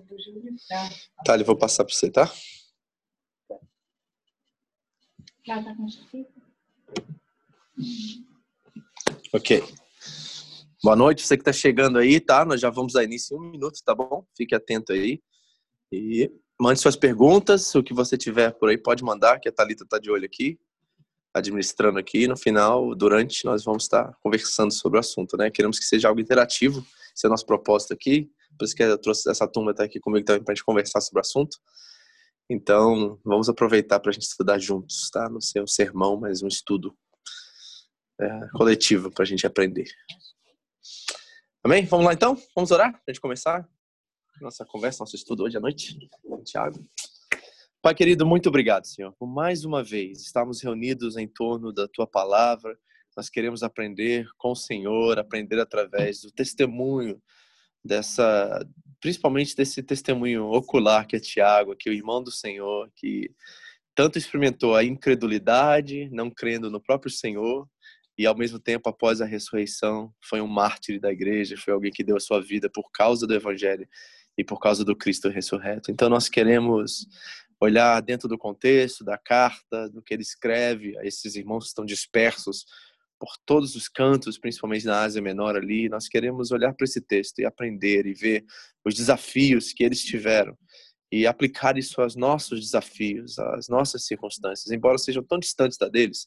do Júlio. Tá. Tá, eu vou passar para você, tá? Lá tá com chifre? Ok. Boa noite, você que está chegando aí, tá? Nós já vamos dar início em um minuto, tá bom? Fique atento aí. E mande suas perguntas, o que você tiver por aí pode mandar, que a Thalita está de olho aqui, administrando aqui. No final, durante, nós vamos estar conversando sobre o assunto, né? Queremos que seja algo interativo, esse é o nosso propósito aqui. Por isso que eu trouxe essa turma até aqui comigo também para a gente conversar sobre o assunto. Então, vamos aproveitar para a gente estudar juntos, tá? Não ser um sermão, mas um estudo é, coletivo para a gente aprender. Amém? Vamos lá então? Vamos orar para a gente começar nossa conversa, nosso estudo hoje à noite. Tiago. Pai querido, muito obrigado, Senhor, por mais uma vez estarmos reunidos em torno da tua palavra. Nós queremos aprender com o Senhor, aprender através do testemunho dessa, principalmente desse testemunho ocular que é Tiago, que é o irmão do Senhor, que tanto experimentou a incredulidade, não crendo no próprio Senhor, e ao mesmo tempo após a ressurreição foi um mártir da igreja, foi alguém que deu a sua vida por causa do evangelho e por causa do Cristo ressurreto. Então nós queremos olhar dentro do contexto da carta, do que ele escreve a esses irmãos que estão dispersos por todos os cantos, principalmente na Ásia Menor ali. Nós queremos olhar para esse texto e aprender e ver os desafios que eles tiveram e aplicar isso aos nossos desafios, às nossas circunstâncias, embora sejam tão distantes da deles.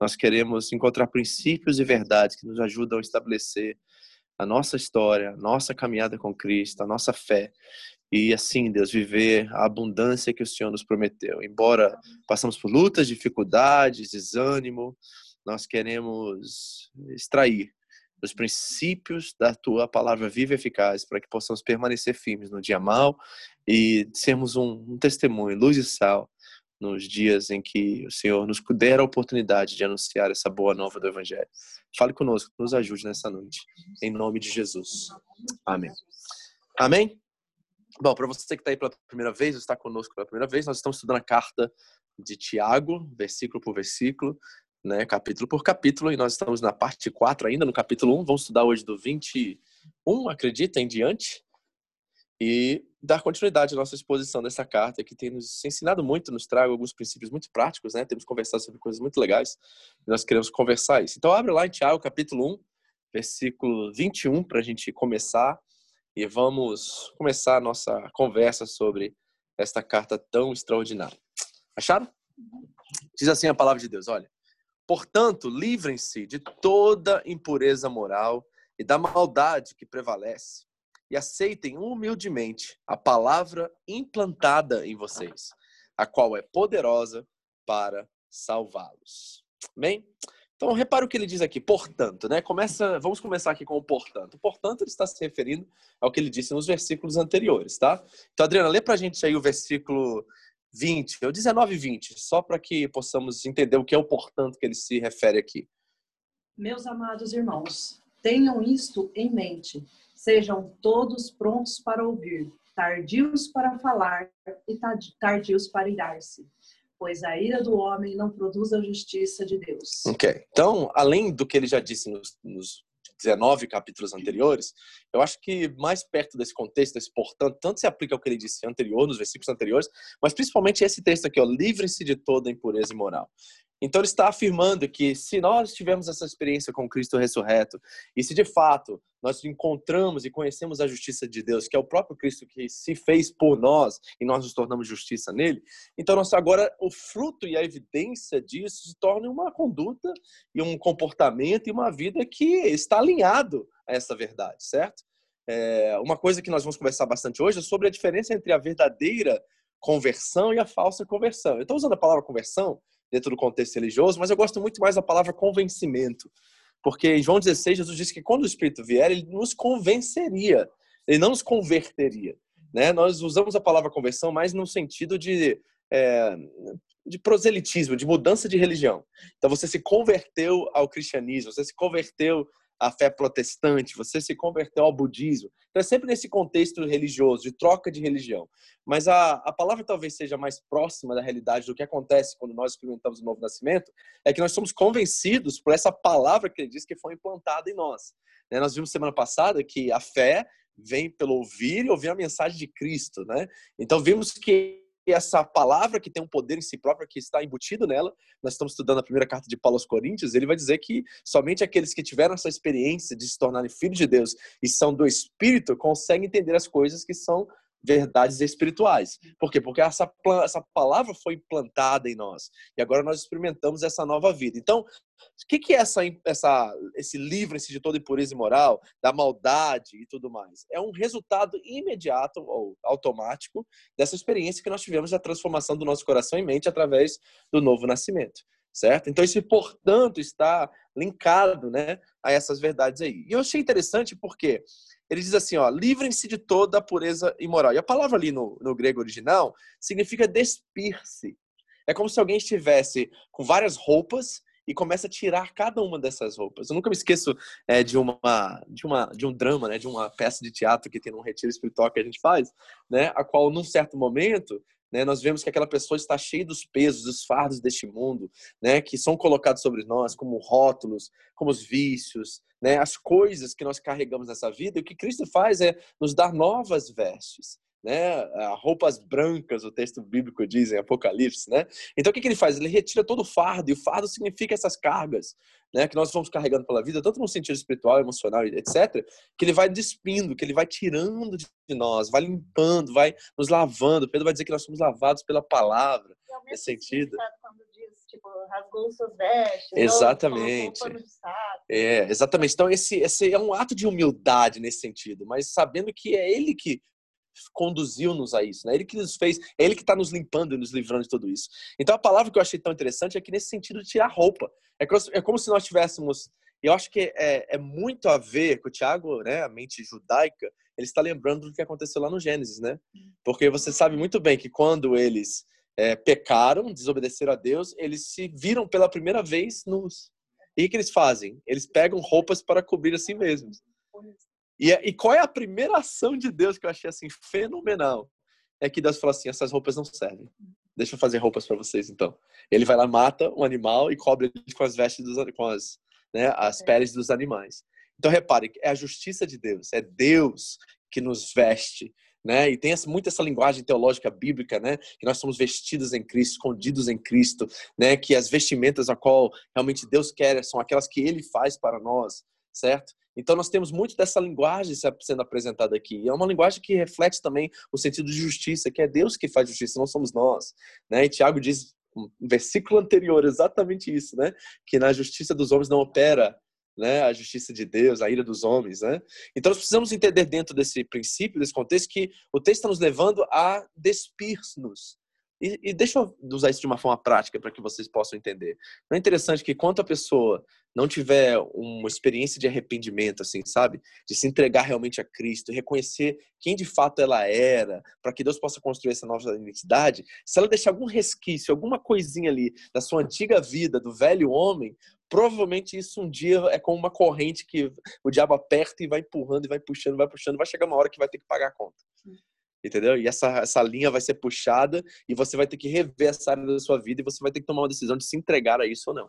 Nós queremos encontrar princípios e verdades que nos ajudam a estabelecer a nossa história, a nossa caminhada com Cristo, a nossa fé. E assim, Deus, viver a abundância que o Senhor nos prometeu. Embora passamos por lutas, dificuldades, desânimo, nós queremos extrair os princípios da tua palavra viva e eficaz para que possamos permanecer firmes no dia mal e sermos um, um testemunho, luz e sal nos dias em que o Senhor nos der a oportunidade de anunciar essa boa nova do Evangelho. Fale conosco, nos ajude nessa noite, em nome de Jesus. Amém. Amém? Bom, para você que está aí pela primeira vez, está conosco pela primeira vez, nós estamos estudando a carta de Tiago, versículo por versículo, né, capítulo por capítulo, e nós estamos na parte 4 ainda, no capítulo 1. Vamos estudar hoje do 21, acredita, em diante e dar continuidade à nossa exposição dessa carta, que tem nos ensinado muito, nos traga alguns princípios muito práticos, né? Temos conversado sobre coisas muito legais e nós queremos conversar isso. Então, abre lá em Tiago, capítulo 1, versículo 21, para a gente começar e vamos começar a nossa conversa sobre esta carta tão extraordinária. Acharam? Diz assim a palavra de Deus: olha. Portanto, livrem-se de toda impureza moral e da maldade que prevalece e aceitem humildemente a palavra implantada em vocês, a qual é poderosa para salvá-los. Amém? Então, repara o que ele diz aqui, portanto, né? Começa, vamos começar aqui com o portanto. Portanto, ele está se referindo ao que ele disse nos versículos anteriores, tá? Então, Adriana, lê pra gente aí o versículo 20, ou 19 e 20, só para que possamos entender o que é o portanto que ele se refere aqui. Meus amados irmãos, tenham isto em mente Sejam todos prontos para ouvir, tardios para falar e tardios para irar-se, pois a ira do homem não produz a justiça de Deus. Ok. Então, além do que ele já disse nos, nos 19 capítulos anteriores, eu acho que mais perto desse contexto, desse portanto, tanto se aplica ao que ele disse anterior, nos versículos anteriores, mas principalmente esse texto aqui, ó, livre-se de toda impureza e moral. Então ele está afirmando que se nós tivermos essa experiência com Cristo ressurreto e se de fato nós encontramos e conhecemos a justiça de Deus, que é o próprio Cristo que se fez por nós e nós nos tornamos justiça nele, então nós agora o fruto e a evidência disso se torna uma conduta e um comportamento e uma vida que está alinhado a essa verdade, certo? É, uma coisa que nós vamos conversar bastante hoje é sobre a diferença entre a verdadeira conversão e a falsa conversão. Eu estou usando a palavra conversão dentro do contexto religioso, mas eu gosto muito mais da palavra convencimento. Porque em João 16, Jesus disse que quando o Espírito vier, ele nos convenceria, ele não nos converteria. Né? Nós usamos a palavra conversão mais no sentido de, é, de proselitismo, de mudança de religião. Então você se converteu ao cristianismo, você se converteu a fé protestante, você se converteu ao budismo. Então é sempre nesse contexto religioso, de troca de religião. Mas a, a palavra talvez seja mais próxima da realidade do que acontece quando nós experimentamos o novo nascimento, é que nós somos convencidos por essa palavra que ele diz que foi implantada em nós. Né? Nós vimos semana passada que a fé vem pelo ouvir e ouvir a mensagem de Cristo, né? Então vimos que essa palavra que tem um poder em si próprio, que está embutido nela, nós estamos estudando a primeira carta de Paulo aos Coríntios, ele vai dizer que somente aqueles que tiveram essa experiência de se tornarem filhos de Deus e são do Espírito conseguem entender as coisas que são verdades espirituais. Por quê? Porque essa, essa palavra foi implantada em nós. E agora nós experimentamos essa nova vida. Então, o que, que é essa, essa, esse livre-se de toda impureza e moral, da maldade e tudo mais? É um resultado imediato ou automático dessa experiência que nós tivemos da transformação do nosso coração e mente através do novo nascimento. Certo? Então, isso, portanto, está linkado né, a essas verdades aí. E eu achei interessante porque ele diz assim, ó, livrem-se de toda a pureza imoral. E a palavra ali no, no grego original significa despir-se. É como se alguém estivesse com várias roupas e começa a tirar cada uma dessas roupas. Eu nunca me esqueço é, de uma de uma de um drama, né, de uma peça de teatro que tem num retiro espiritual que a gente faz, né, a qual num certo momento né, nós vemos que aquela pessoa está cheia dos pesos, dos fardos deste mundo, né, que são colocados sobre nós como rótulos, como os vícios, né, as coisas que nós carregamos nessa vida. E o que Cristo faz é nos dar novas vestes. Né, roupas brancas, o texto bíblico diz em Apocalipse, né? Então o que, que ele faz? Ele retira todo o fardo, e o fardo significa essas cargas, né, que nós vamos carregando pela vida, tanto no sentido espiritual, emocional, etc, que ele vai despindo, que ele vai tirando de nós, vai limpando, vai nos lavando. Pedro vai dizer que nós somos lavados pela palavra, nesse sentido. Tipo, rasgou suas vestes. Exatamente. Ou, é, exatamente. Então, esse, esse é um ato de humildade nesse sentido, mas sabendo que é Ele que conduziu-nos a isso, né? Ele que nos fez, é Ele que está nos limpando e nos livrando de tudo isso. Então, a palavra que eu achei tão interessante é que nesse sentido de tirar roupa. É como, é como se nós tivéssemos eu acho que é, é, muito a ver com o Tiago, né, a mente judaica, ele está lembrando do que aconteceu lá no Gênesis, né? Porque você sabe muito bem que quando eles é, pecaram, desobedeceram a Deus, eles se viram pela primeira vez nus. E o que eles fazem? Eles pegam roupas para cobrir a si mesmos. E, e qual é a primeira ação de Deus que eu achei assim fenomenal? É que Deus fala assim: essas roupas não servem. Deixa eu fazer roupas para vocês então. Ele vai lá, mata um animal e cobre ele com as vestes dos, com as, né, as peles dos animais. Então repare, é a justiça de Deus, é Deus que nos veste, né? E tem muito essa linguagem teológica bíblica, né? Que nós somos vestidos em Cristo, escondidos em Cristo, né? Que as vestimentas a qual realmente Deus quer são aquelas que Ele faz para nós, certo? Então nós temos muito dessa linguagem sendo apresentada aqui. E é uma linguagem que reflete também o sentido de justiça, que é Deus que faz justiça, não somos nós, né? E Tiago diz um versículo anterior exatamente isso, né? Que na justiça dos homens não opera né, a justiça de Deus, a ira dos homens, né? Então nós precisamos entender dentro desse princípio, desse contexto, que o texto está nos levando a despir-nos. E, e, deixa eu usar isso de uma forma prática para que vocês possam entender. Não é interessante que quando a pessoa não tiver uma experiência de arrependimento, assim, sabe? De se entregar realmente a Cristo, reconhecer quem de fato ela era, para que Deus possa construir essa nova identidade, se ela deixar algum resquício, alguma coisinha ali da sua antiga vida, do velho homem, provavelmente isso um dia é como uma corrente que o diabo aperta e vai empurrando e vai puxando, vai puxando, vai chegar uma hora que vai ter que pagar a conta. Entendeu? E essa, essa linha vai ser puxada e você vai ter que rever essa área da sua vida e você vai ter que tomar uma decisão de se entregar a isso ou não.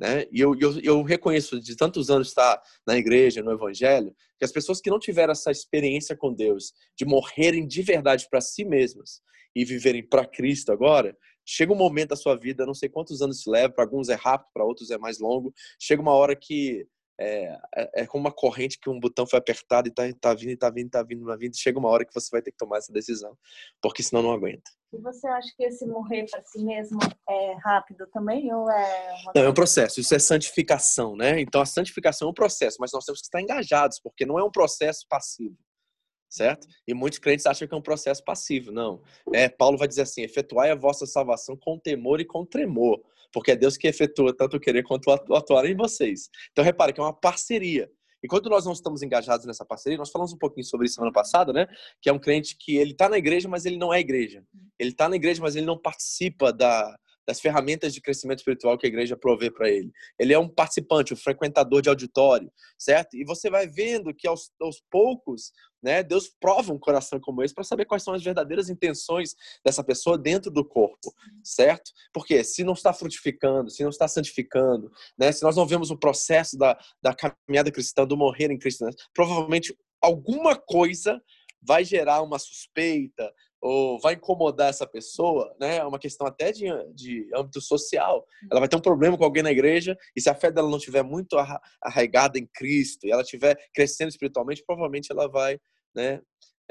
Né? E eu, eu, eu reconheço de tantos anos estar na igreja, no evangelho, que as pessoas que não tiveram essa experiência com Deus, de morrerem de verdade para si mesmas e viverem para Cristo agora, chega um momento da sua vida, não sei quantos anos se leva, para alguns é rápido, para outros é mais longo, chega uma hora que é, é, é, como uma corrente que um botão foi apertado e tá, tá vindo, tá vindo, tá vindo, tá vindo. Chega uma hora que você vai ter que tomar essa decisão, porque senão não aguenta. E você acha que esse morrer para si mesmo é rápido também ou é uma... Não, é um processo. Isso é santificação, né? Então a santificação é um processo, mas nós temos que estar engajados, porque não é um processo passivo certo? E muitos crentes acham que é um processo passivo. Não. É, Paulo vai dizer assim: efetuai a vossa salvação com temor e com tremor, porque é Deus que efetua tanto o querer quanto o atuar em vocês. Então, repare que é uma parceria. E quando nós não estamos engajados nessa parceria, nós falamos um pouquinho sobre isso semana passada, né? Que é um crente que ele está na igreja, mas ele não é igreja. Ele está na igreja, mas ele não participa da, das ferramentas de crescimento espiritual que a igreja provê para ele. Ele é um participante, um frequentador de auditório, certo? E você vai vendo que aos, aos poucos, né, Deus prova um coração como esse para saber quais são as verdadeiras intenções dessa pessoa dentro do corpo, certo? Porque se não está frutificando, se não está santificando, né, se nós não vemos o processo da, da caminhada cristã, do morrer em Cristo, né, provavelmente alguma coisa vai gerar uma suspeita ou vai incomodar essa pessoa, né? É uma questão até de, de âmbito social. Ela vai ter um problema com alguém na igreja e se a fé dela não estiver muito arraigada em Cristo e ela estiver crescendo espiritualmente, provavelmente ela vai, né?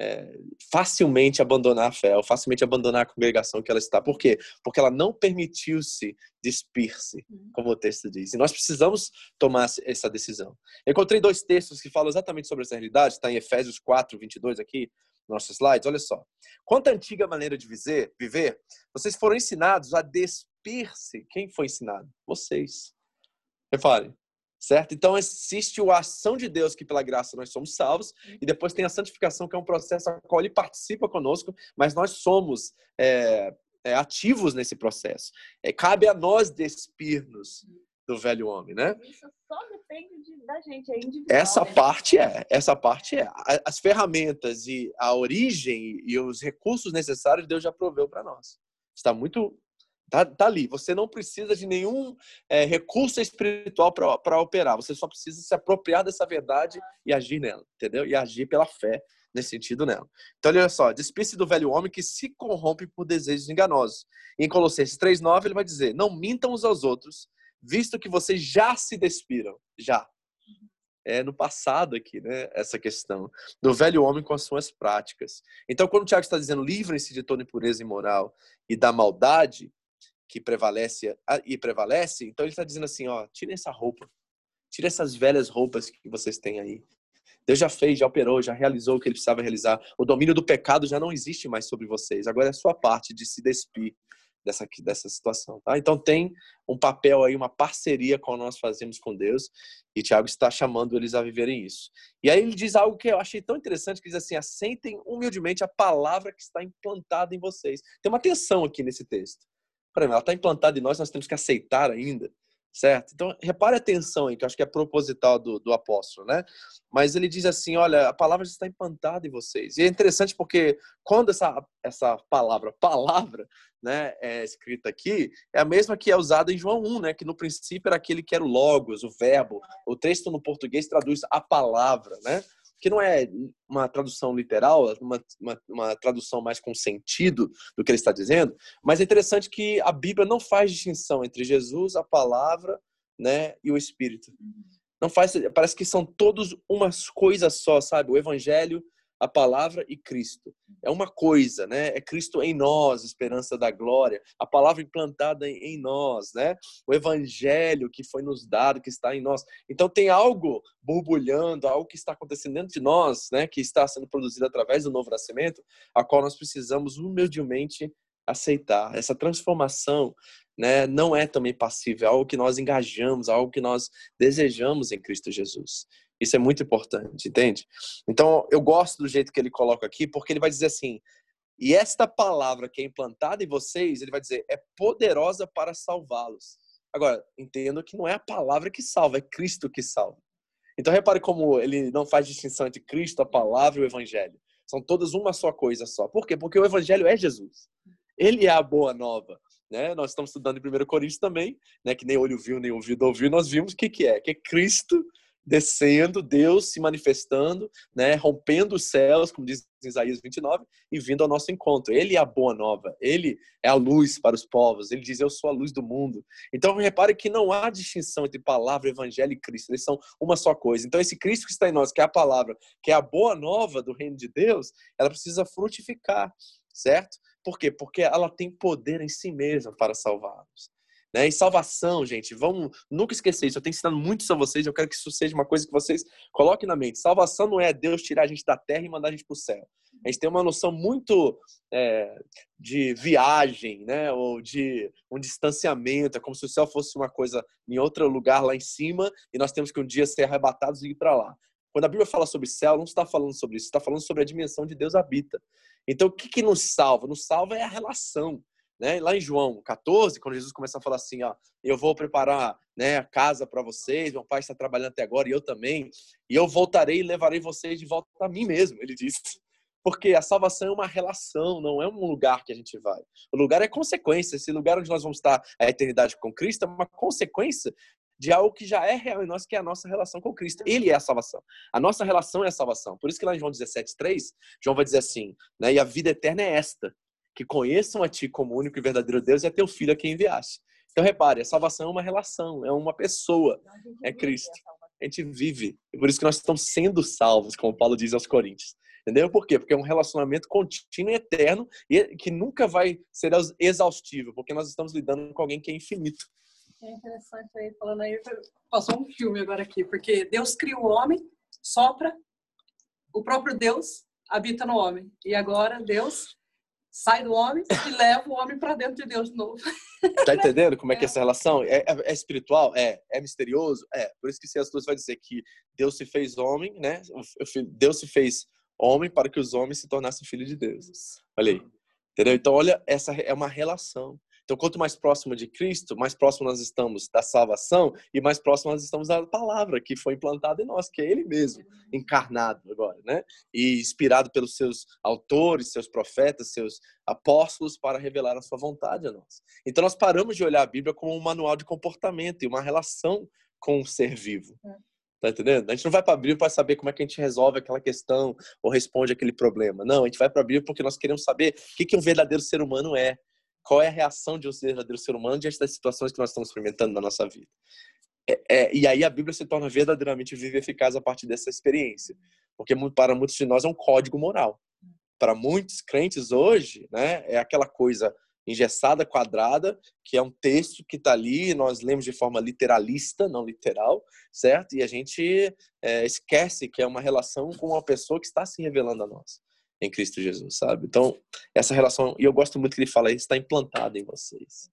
É, facilmente abandonar a fé, ou facilmente abandonar a congregação que ela está. Por quê? Porque ela não permitiu-se despir-se, uhum. como o texto diz. E nós precisamos tomar essa decisão. Eu encontrei dois textos que falam exatamente sobre essa realidade, está em Efésios 4, 22 aqui, nossos slides, olha só. Quanto à antiga maneira de viver, viver, vocês foram ensinados a despir-se. Quem foi ensinado? Vocês. Reparem, certo? Então existe a ação de Deus que pela graça nós somos salvos e depois tem a santificação que é um processo a qual ele participa conosco, mas nós somos é, é, ativos nesse processo. É, cabe a nós despir-nos do velho homem, né? Isso só depende de, da gente, é individual. Essa né? parte é, essa parte é. As ferramentas e a origem e os recursos necessários Deus já proveu para nós. Está muito Tá, tá, ali. Você não precisa de nenhum é, recurso espiritual para operar. Você só precisa se apropriar dessa verdade e agir nela, entendeu? E agir pela fé nesse sentido nela. Então, olha só. Despisse do velho homem que se corrompe por desejos enganosos. em Colossenses 3,9 ele vai dizer, não mintam uns aos outros, visto que vocês já se despiram. Já. É no passado aqui, né? Essa questão do velho homem com as suas práticas. Então, quando o Tiago está dizendo livrem-se de toda impureza imoral e da maldade, que prevalece e prevalece, então ele está dizendo assim, ó, tira essa roupa, tira essas velhas roupas que vocês têm aí. Deus já fez, já operou, já realizou o que ele precisava realizar. O domínio do pecado já não existe mais sobre vocês. Agora é sua parte de se despir dessa, dessa situação. Tá? Então tem um papel aí, uma parceria com nós fazemos com Deus e Tiago está chamando eles a viverem isso. E aí ele diz algo que eu achei tão interessante, que diz assim, assentem humildemente a palavra que está implantada em vocês. Tem uma tensão aqui nesse texto ela está implantada em nós, nós temos que aceitar ainda, certo? Então, repare a atenção aí, que eu acho que é proposital do, do apóstolo, né? Mas ele diz assim, olha, a palavra está implantada em vocês. E é interessante porque quando essa, essa palavra, palavra, né, é escrita aqui, é a mesma que é usada em João 1, né? Que no princípio era aquele que era o logos, o verbo. O texto no português traduz a palavra, né? Que não é uma tradução literal, uma, uma, uma, tradução mais com sentido do que ele está dizendo, mas é interessante que a Bíblia não faz distinção entre Jesus, a palavra, né, e o Espírito. Não faz, parece que são todos umas coisas só, sabe? O Evangelho a palavra e Cristo. É uma coisa, né? É Cristo em nós, esperança da glória. A palavra implantada em nós, né? O evangelho que foi nos dado, que está em nós. Então tem algo borbulhando, algo que está acontecendo dentro de nós, né? Que está sendo produzido através do novo nascimento, a qual nós precisamos humildemente aceitar. Essa transformação né, não é também passível, é algo que nós engajamos, algo que nós desejamos em Cristo Jesus. Isso é muito importante, entende? Então, eu gosto do jeito que ele coloca aqui, porque ele vai dizer assim: e esta palavra que é implantada em vocês, ele vai dizer, é poderosa para salvá-los. Agora, entendo que não é a palavra que salva, é Cristo que salva. Então, repare como ele não faz distinção entre Cristo, a palavra e o evangelho. São todas uma só coisa só. Por quê? Porque o evangelho é Jesus. Ele é a boa nova. Né? Nós estamos estudando em 1 Coríntios também, né? que nem olho viu, nem ouvido ouviu. Nós vimos o que, que é, que é Cristo descendo, Deus se manifestando, né, rompendo os céus, como diz Isaías 29, e vindo ao nosso encontro. Ele é a boa nova, ele é a luz para os povos, ele diz: Eu sou a luz do mundo. Então, repare que não há distinção entre palavra, evangelho e Cristo, eles são uma só coisa. Então, esse Cristo que está em nós, que é a palavra, que é a boa nova do reino de Deus, ela precisa frutificar, certo? Por quê? Porque ela tem poder em si mesma para salvar-nos. Né? E salvação, gente, vamos nunca esquecer isso. Eu tenho ensinado muito isso a vocês. Eu quero que isso seja uma coisa que vocês coloquem na mente. Salvação não é Deus tirar a gente da terra e mandar a gente para o céu. A gente tem uma noção muito é, de viagem, né? Ou de um distanciamento. É como se o céu fosse uma coisa em outro lugar lá em cima e nós temos que um dia ser arrebatados e ir para lá. Quando a Bíblia fala sobre céu, não está falando sobre isso. Está falando sobre a dimensão de Deus habita. Então, o que, que nos salva? Nos salva é a relação. Né? Lá em João 14, quando Jesus começa a falar assim, ó, eu vou preparar né, a casa para vocês, meu pai está trabalhando até agora e eu também, e eu voltarei e levarei vocês de volta a mim mesmo, ele disse. Porque a salvação é uma relação, não é um lugar que a gente vai. O lugar é consequência. Esse lugar onde nós vamos estar a eternidade com Cristo é uma consequência de algo que já é real em nós, que é a nossa relação com Cristo. Ele é a salvação. A nossa relação é a salvação. Por isso que lá em João 17,3, João vai dizer assim, né? E a vida eterna é esta, que conheçam a ti como único e verdadeiro Deus e a teu filho a quem enviaste. Então repare, a salvação é uma relação, é uma pessoa, é Cristo. A gente vive. E por isso que nós estamos sendo salvos, como Paulo diz aos Coríntios. Entendeu? Por quê? Porque é um relacionamento contínuo e eterno e que nunca vai ser exaustivo, porque nós estamos lidando com alguém que é infinito. É interessante aí, falando aí, passou um filme agora aqui, porque Deus cria o homem, sopra, o próprio Deus habita no homem. E agora Deus sai do homem e leva o homem para dentro de Deus de novo. Tá entendendo como é que é essa relação? É, é, é, espiritual? É. É misterioso? É. Por isso que C.S. Lewis vai dizer que Deus se fez homem, né? Deus se fez homem para que os homens se tornassem filhos de Deus. Olha aí. Entendeu? Então, olha, essa é uma relação. Então, quanto mais próximo de Cristo, mais próximo nós estamos da salvação e mais próximo nós estamos da palavra que foi implantada em nós, que é Ele mesmo, encarnado agora, né? E inspirado pelos seus autores, seus profetas, seus apóstolos para revelar a sua vontade a nós. Então, nós paramos de olhar a Bíblia como um manual de comportamento e uma relação com o ser vivo. É. Tá entendendo? A gente não vai para a Bíblia para saber como é que a gente resolve aquela questão ou responde aquele problema. Não, a gente vai para a Bíblia porque nós queremos saber o que, que um verdadeiro ser humano é. Qual é a reação de um verdadeiro ser humano diante das situações que nós estamos experimentando na nossa vida. É, é, e aí a Bíblia se torna verdadeiramente viva e eficaz a partir dessa experiência. Porque para muitos de nós é um código moral. Para muitos crentes hoje, né, é aquela coisa engessada, quadrada, que é um texto que está ali, nós lemos de forma literalista, não literal, certo? E a gente é, esquece que é uma relação com uma pessoa que está se revelando a nós em Cristo Jesus, sabe? Então, essa relação, e eu gosto muito que ele fala, está implantada em vocês.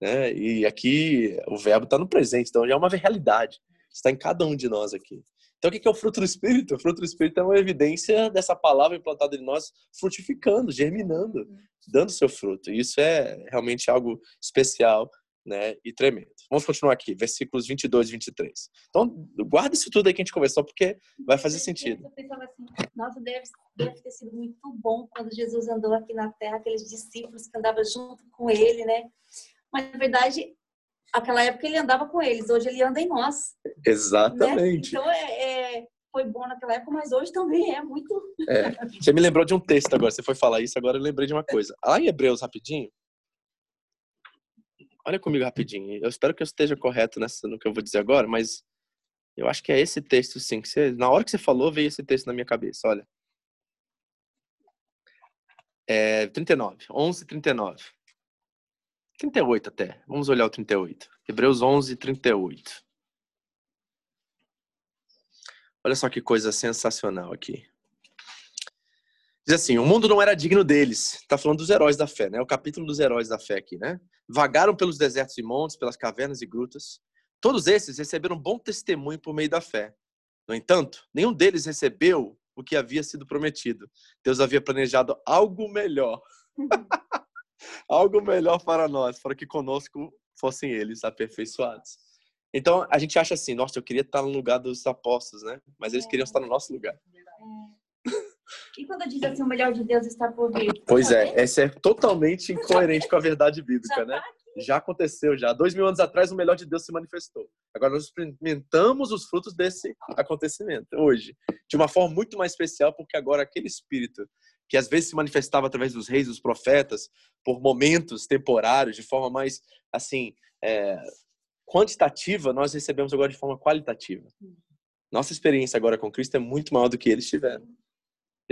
Né? E aqui o verbo está no presente, então já é uma realidade. Está em cada um de nós aqui. Então, o que é o fruto do Espírito? O fruto do Espírito é uma evidência dessa palavra implantada em nós, frutificando, germinando, dando seu fruto. E isso é realmente algo especial né, e tremendo. Vamos continuar aqui, versículos 22 e 23. Então, guarda isso tudo aí que a gente conversou, porque vai fazer sentido. Eu pensava assim, nossa, deve, deve ter sido muito bom quando Jesus andou aqui na terra, aqueles discípulos que andavam junto com ele, né? Mas, na verdade, aquela época ele andava com eles, hoje ele anda em nós. Exatamente. Né? Então é, é, foi bom naquela época, mas hoje também é muito. É. Você me lembrou de um texto agora, você foi falar isso, agora eu lembrei de uma coisa. Lá em Hebreus, rapidinho. Olha comigo rapidinho. Eu espero que eu esteja correto nessa, no que eu vou dizer agora, mas eu acho que é esse texto, sim. Que você, na hora que você falou, veio esse texto na minha cabeça. Olha. É 39, 11, 39. 38 até. Vamos olhar o 38. Hebreus 11, 38. Olha só que coisa sensacional aqui. Diz assim: o mundo não era digno deles. Está falando dos heróis da fé, né? O capítulo dos heróis da fé aqui, né? Vagaram pelos desertos e montes, pelas cavernas e grutas. Todos esses receberam bom testemunho por meio da fé. No entanto, nenhum deles recebeu o que havia sido prometido. Deus havia planejado algo melhor. algo melhor para nós, para que conosco fossem eles aperfeiçoados. Então, a gente acha assim, nossa, eu queria estar no lugar dos apóstolos, né? Mas eles queriam estar no nosso lugar. E quando diz assim, o melhor de Deus está por vir? Pois é, essa é totalmente incoerente com a verdade bíblica, né? Já aconteceu, já. Dois mil anos atrás, o melhor de Deus se manifestou. Agora nós experimentamos os frutos desse acontecimento, hoje. De uma forma muito mais especial, porque agora aquele Espírito que às vezes se manifestava através dos reis, dos profetas, por momentos temporários, de forma mais, assim, é, quantitativa, nós recebemos agora de forma qualitativa. Nossa experiência agora com Cristo é muito maior do que eles tiveram.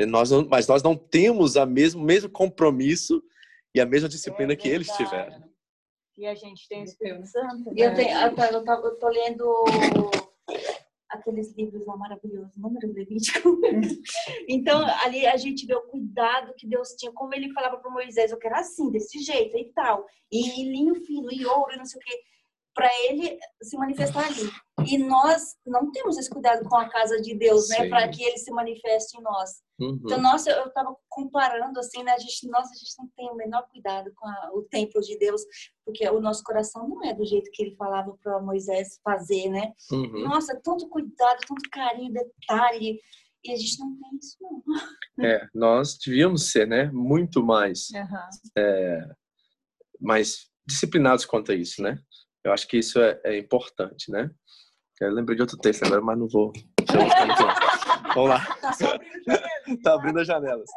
Nós não, mas nós não temos a mesmo mesmo compromisso e a mesma disciplina é que eles tiveram. E a gente tem o Espírito Santo. Né? Eu, tenho, eu, tô, eu tô lendo aqueles livros lá maravilhosos, número levítico. então, ali a gente vê o cuidado que Deus tinha, como ele falava para Moisés, eu quero assim, desse jeito e tal. E linho fino, e ouro, e não sei o quê para ele se manifestar ali. E nós não temos esse cuidado com a casa de Deus, né, para que ele se manifeste em nós. Uhum. Então, nossa, eu estava comparando assim, né, a gente, nossa, a gente não tem o menor cuidado com a, o templo de Deus, porque o nosso coração não é do jeito que ele falava para Moisés fazer, né? Uhum. Nossa, tanto cuidado, tanto carinho, detalhe, e a gente não tem isso não. É, nós devíamos ser, né, muito mais, uhum. é, mais disciplinados quanto a isso, né? Eu acho que isso é, é importante, né? Eu lembrei de outro texto agora, mas não vou. Vamos lá. Tá abrindo as janelas.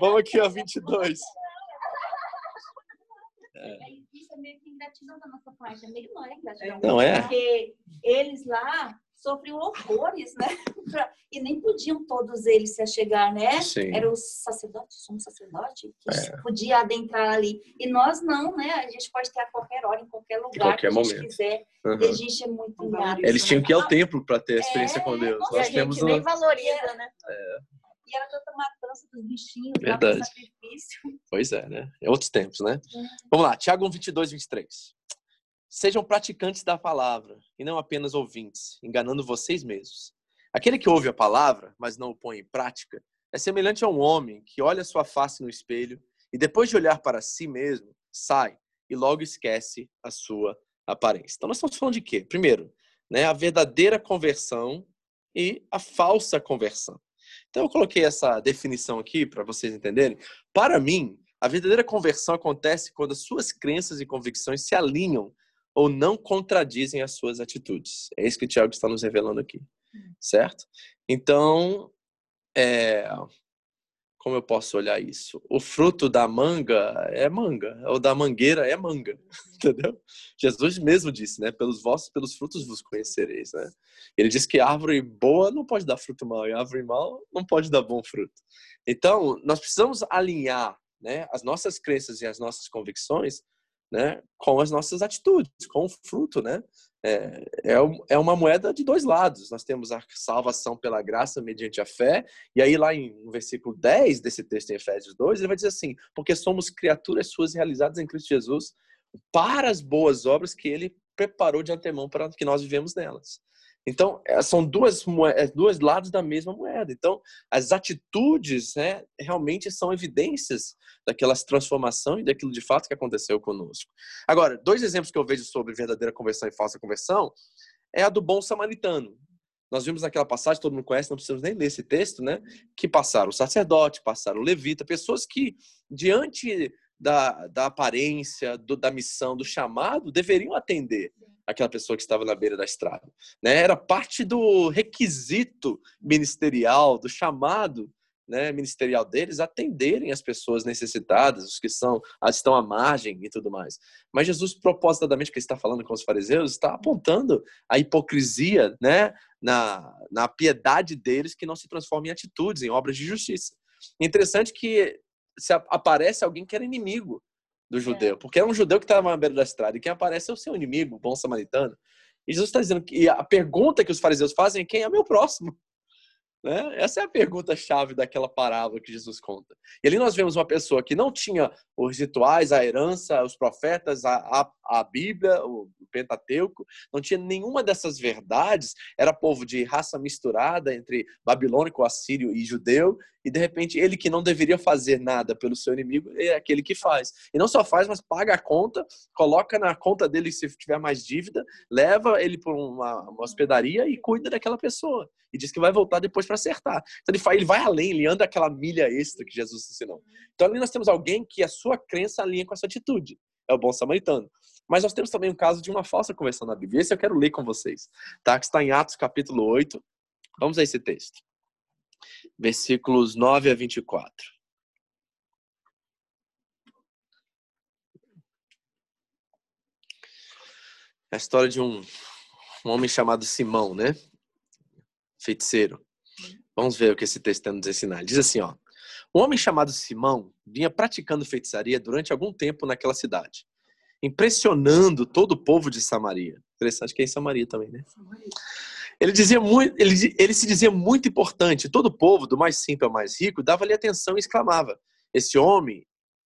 Vamos aqui, ó, 22. Isso é meio que ingratidão da nossa parte, é meio não é ingratidão. Não é? Porque eles lá sofriam horrores, né? Pra- E nem podiam todos eles se achegar, né? Sim. Era o sacerdote, somos sacerdote, que É. podia adentrar ali. E nós não, né? A gente pode ter a qualquer hora, em qualquer lugar qualquer que a gente momento. quiser. Uhum. E a gente é muito ingrato. Eles tinham que ir ao templo para ter a É, experiência com Deus. nossa, Nós a temos gente uma... nem valoriza, né? E era tanta matança dos bichinhos, Verdade. sacrifício. Pois é, né? Em outros tempos, né? Vamos lá, Tiago 1, 22, 23. Sejam praticantes da palavra e não apenas ouvintes, enganando vocês mesmos. Aquele que ouve a palavra, mas não o põe em prática, é semelhante a um homem que olha sua face no espelho e depois de olhar para si mesmo, sai e logo esquece a sua aparência. Então nós estamos falando de quê? Primeiro, né, a verdadeira conversão e a falsa conversão. Então eu coloquei essa definição aqui para vocês entenderem. Para mim, a verdadeira conversão acontece quando as suas crenças e convicções se alinham ou não contradizem as suas atitudes. É isso que o Tiago está nos revelando aqui, certo? Então, é, como eu posso olhar isso? O fruto da manga é manga, ou da mangueira é manga, entendeu? Jesus mesmo disse, né? Pelos vossos, pelos frutos vos conhecereis, né? Ele diz que árvore boa não pode dar fruto mau, e árvore mau não pode dar bom fruto. Então, nós precisamos alinhar, né, as nossas crenças e as nossas convicções, né, com as nossas atitudes, com o fruto, né? É, é, é uma moeda de dois lados. Nós temos a salvação pela graça mediante a fé, e aí lá em, no versículo 10 desse texto em Efésios 2, ele vai dizer assim: porque somos criaturas suas realizadas em Cristo Jesus para as boas obras que ele preparou de antemão para que nós vivemos nelas. Então, eh, são duas, eh, dois lados da mesma moeda. Então, as atitudes né, realmente são evidências daquela transformação e daquilo de fato que aconteceu conosco. Agora, dois exemplos que eu vejo sobre verdadeira conversão e falsa conversão é a do bom samaritano. Nós vimos naquela passagem, todo mundo conhece, não precisamos nem ler esse texto, né? Que passaram o sacerdote, passaram o levita, pessoas que, diante da, da aparência, do- da missão, do chamado, deveriam atender aquela pessoa que estava na beira da estrada. Né? Era parte do requisito ministerial, do chamado né, ministerial deles, atenderem as pessoas necessitadas, os que são, estão à margem e tudo mais. Mas Jesus, propositadamente, que está falando com os fariseus, está apontando a hipocrisia né, na, na piedade deles que não se transforma em atitudes, em obras de justiça. Interessante que se aparece alguém que era inimigo do judeu, porque era um judeu que estava na beira da estrada, e quem aparece é o seu inimigo, o bom samaritano. E Jesus está dizendo que a pergunta que os fariseus fazem é quem é meu próximo? Né? Essa é a pergunta-chave daquela parábola que Jesus conta. E ali nós vemos uma pessoa que não tinha os rituais, a herança, os profetas, a, a, a Bíblia, o Pentateuco, não tinha nenhuma dessas verdades, era povo de raça misturada entre babilônico, assírio e judeu, e de repente ele que não deveria fazer nada pelo seu inimigo é aquele que faz. E não só faz, mas paga a conta, coloca na conta dele se tiver mais dívida, leva ele para uma, uma hospedaria e cuida daquela pessoa. E diz que vai voltar depois para acertar. Então ele, faz, ele vai além, ele anda aquela milha extra que Jesus ensinou. Então ali nós temos alguém que a sua crença alinha com essa atitude. É o bom samaritano. Mas nós temos também um caso de uma falsa conversão na Bíblia. Esse eu quero ler com vocês, tá? Que está em Atos capítulo 8. Vamos a esse texto. Versículos 9 a 24. É a história de um, um homem chamado Simão, né? Feiticeiro. Vamos ver o que esse texto a nos ensinar. Diz assim, ó. Um homem chamado Simão vinha praticando feitiçaria durante algum tempo naquela cidade, impressionando todo o povo de Samaria. Interessante que é em Samaria também, né? Ele, dizia muito, ele, ele se dizia muito importante. Todo o povo, do mais simples ao mais rico, dava-lhe atenção e exclamava: Esse homem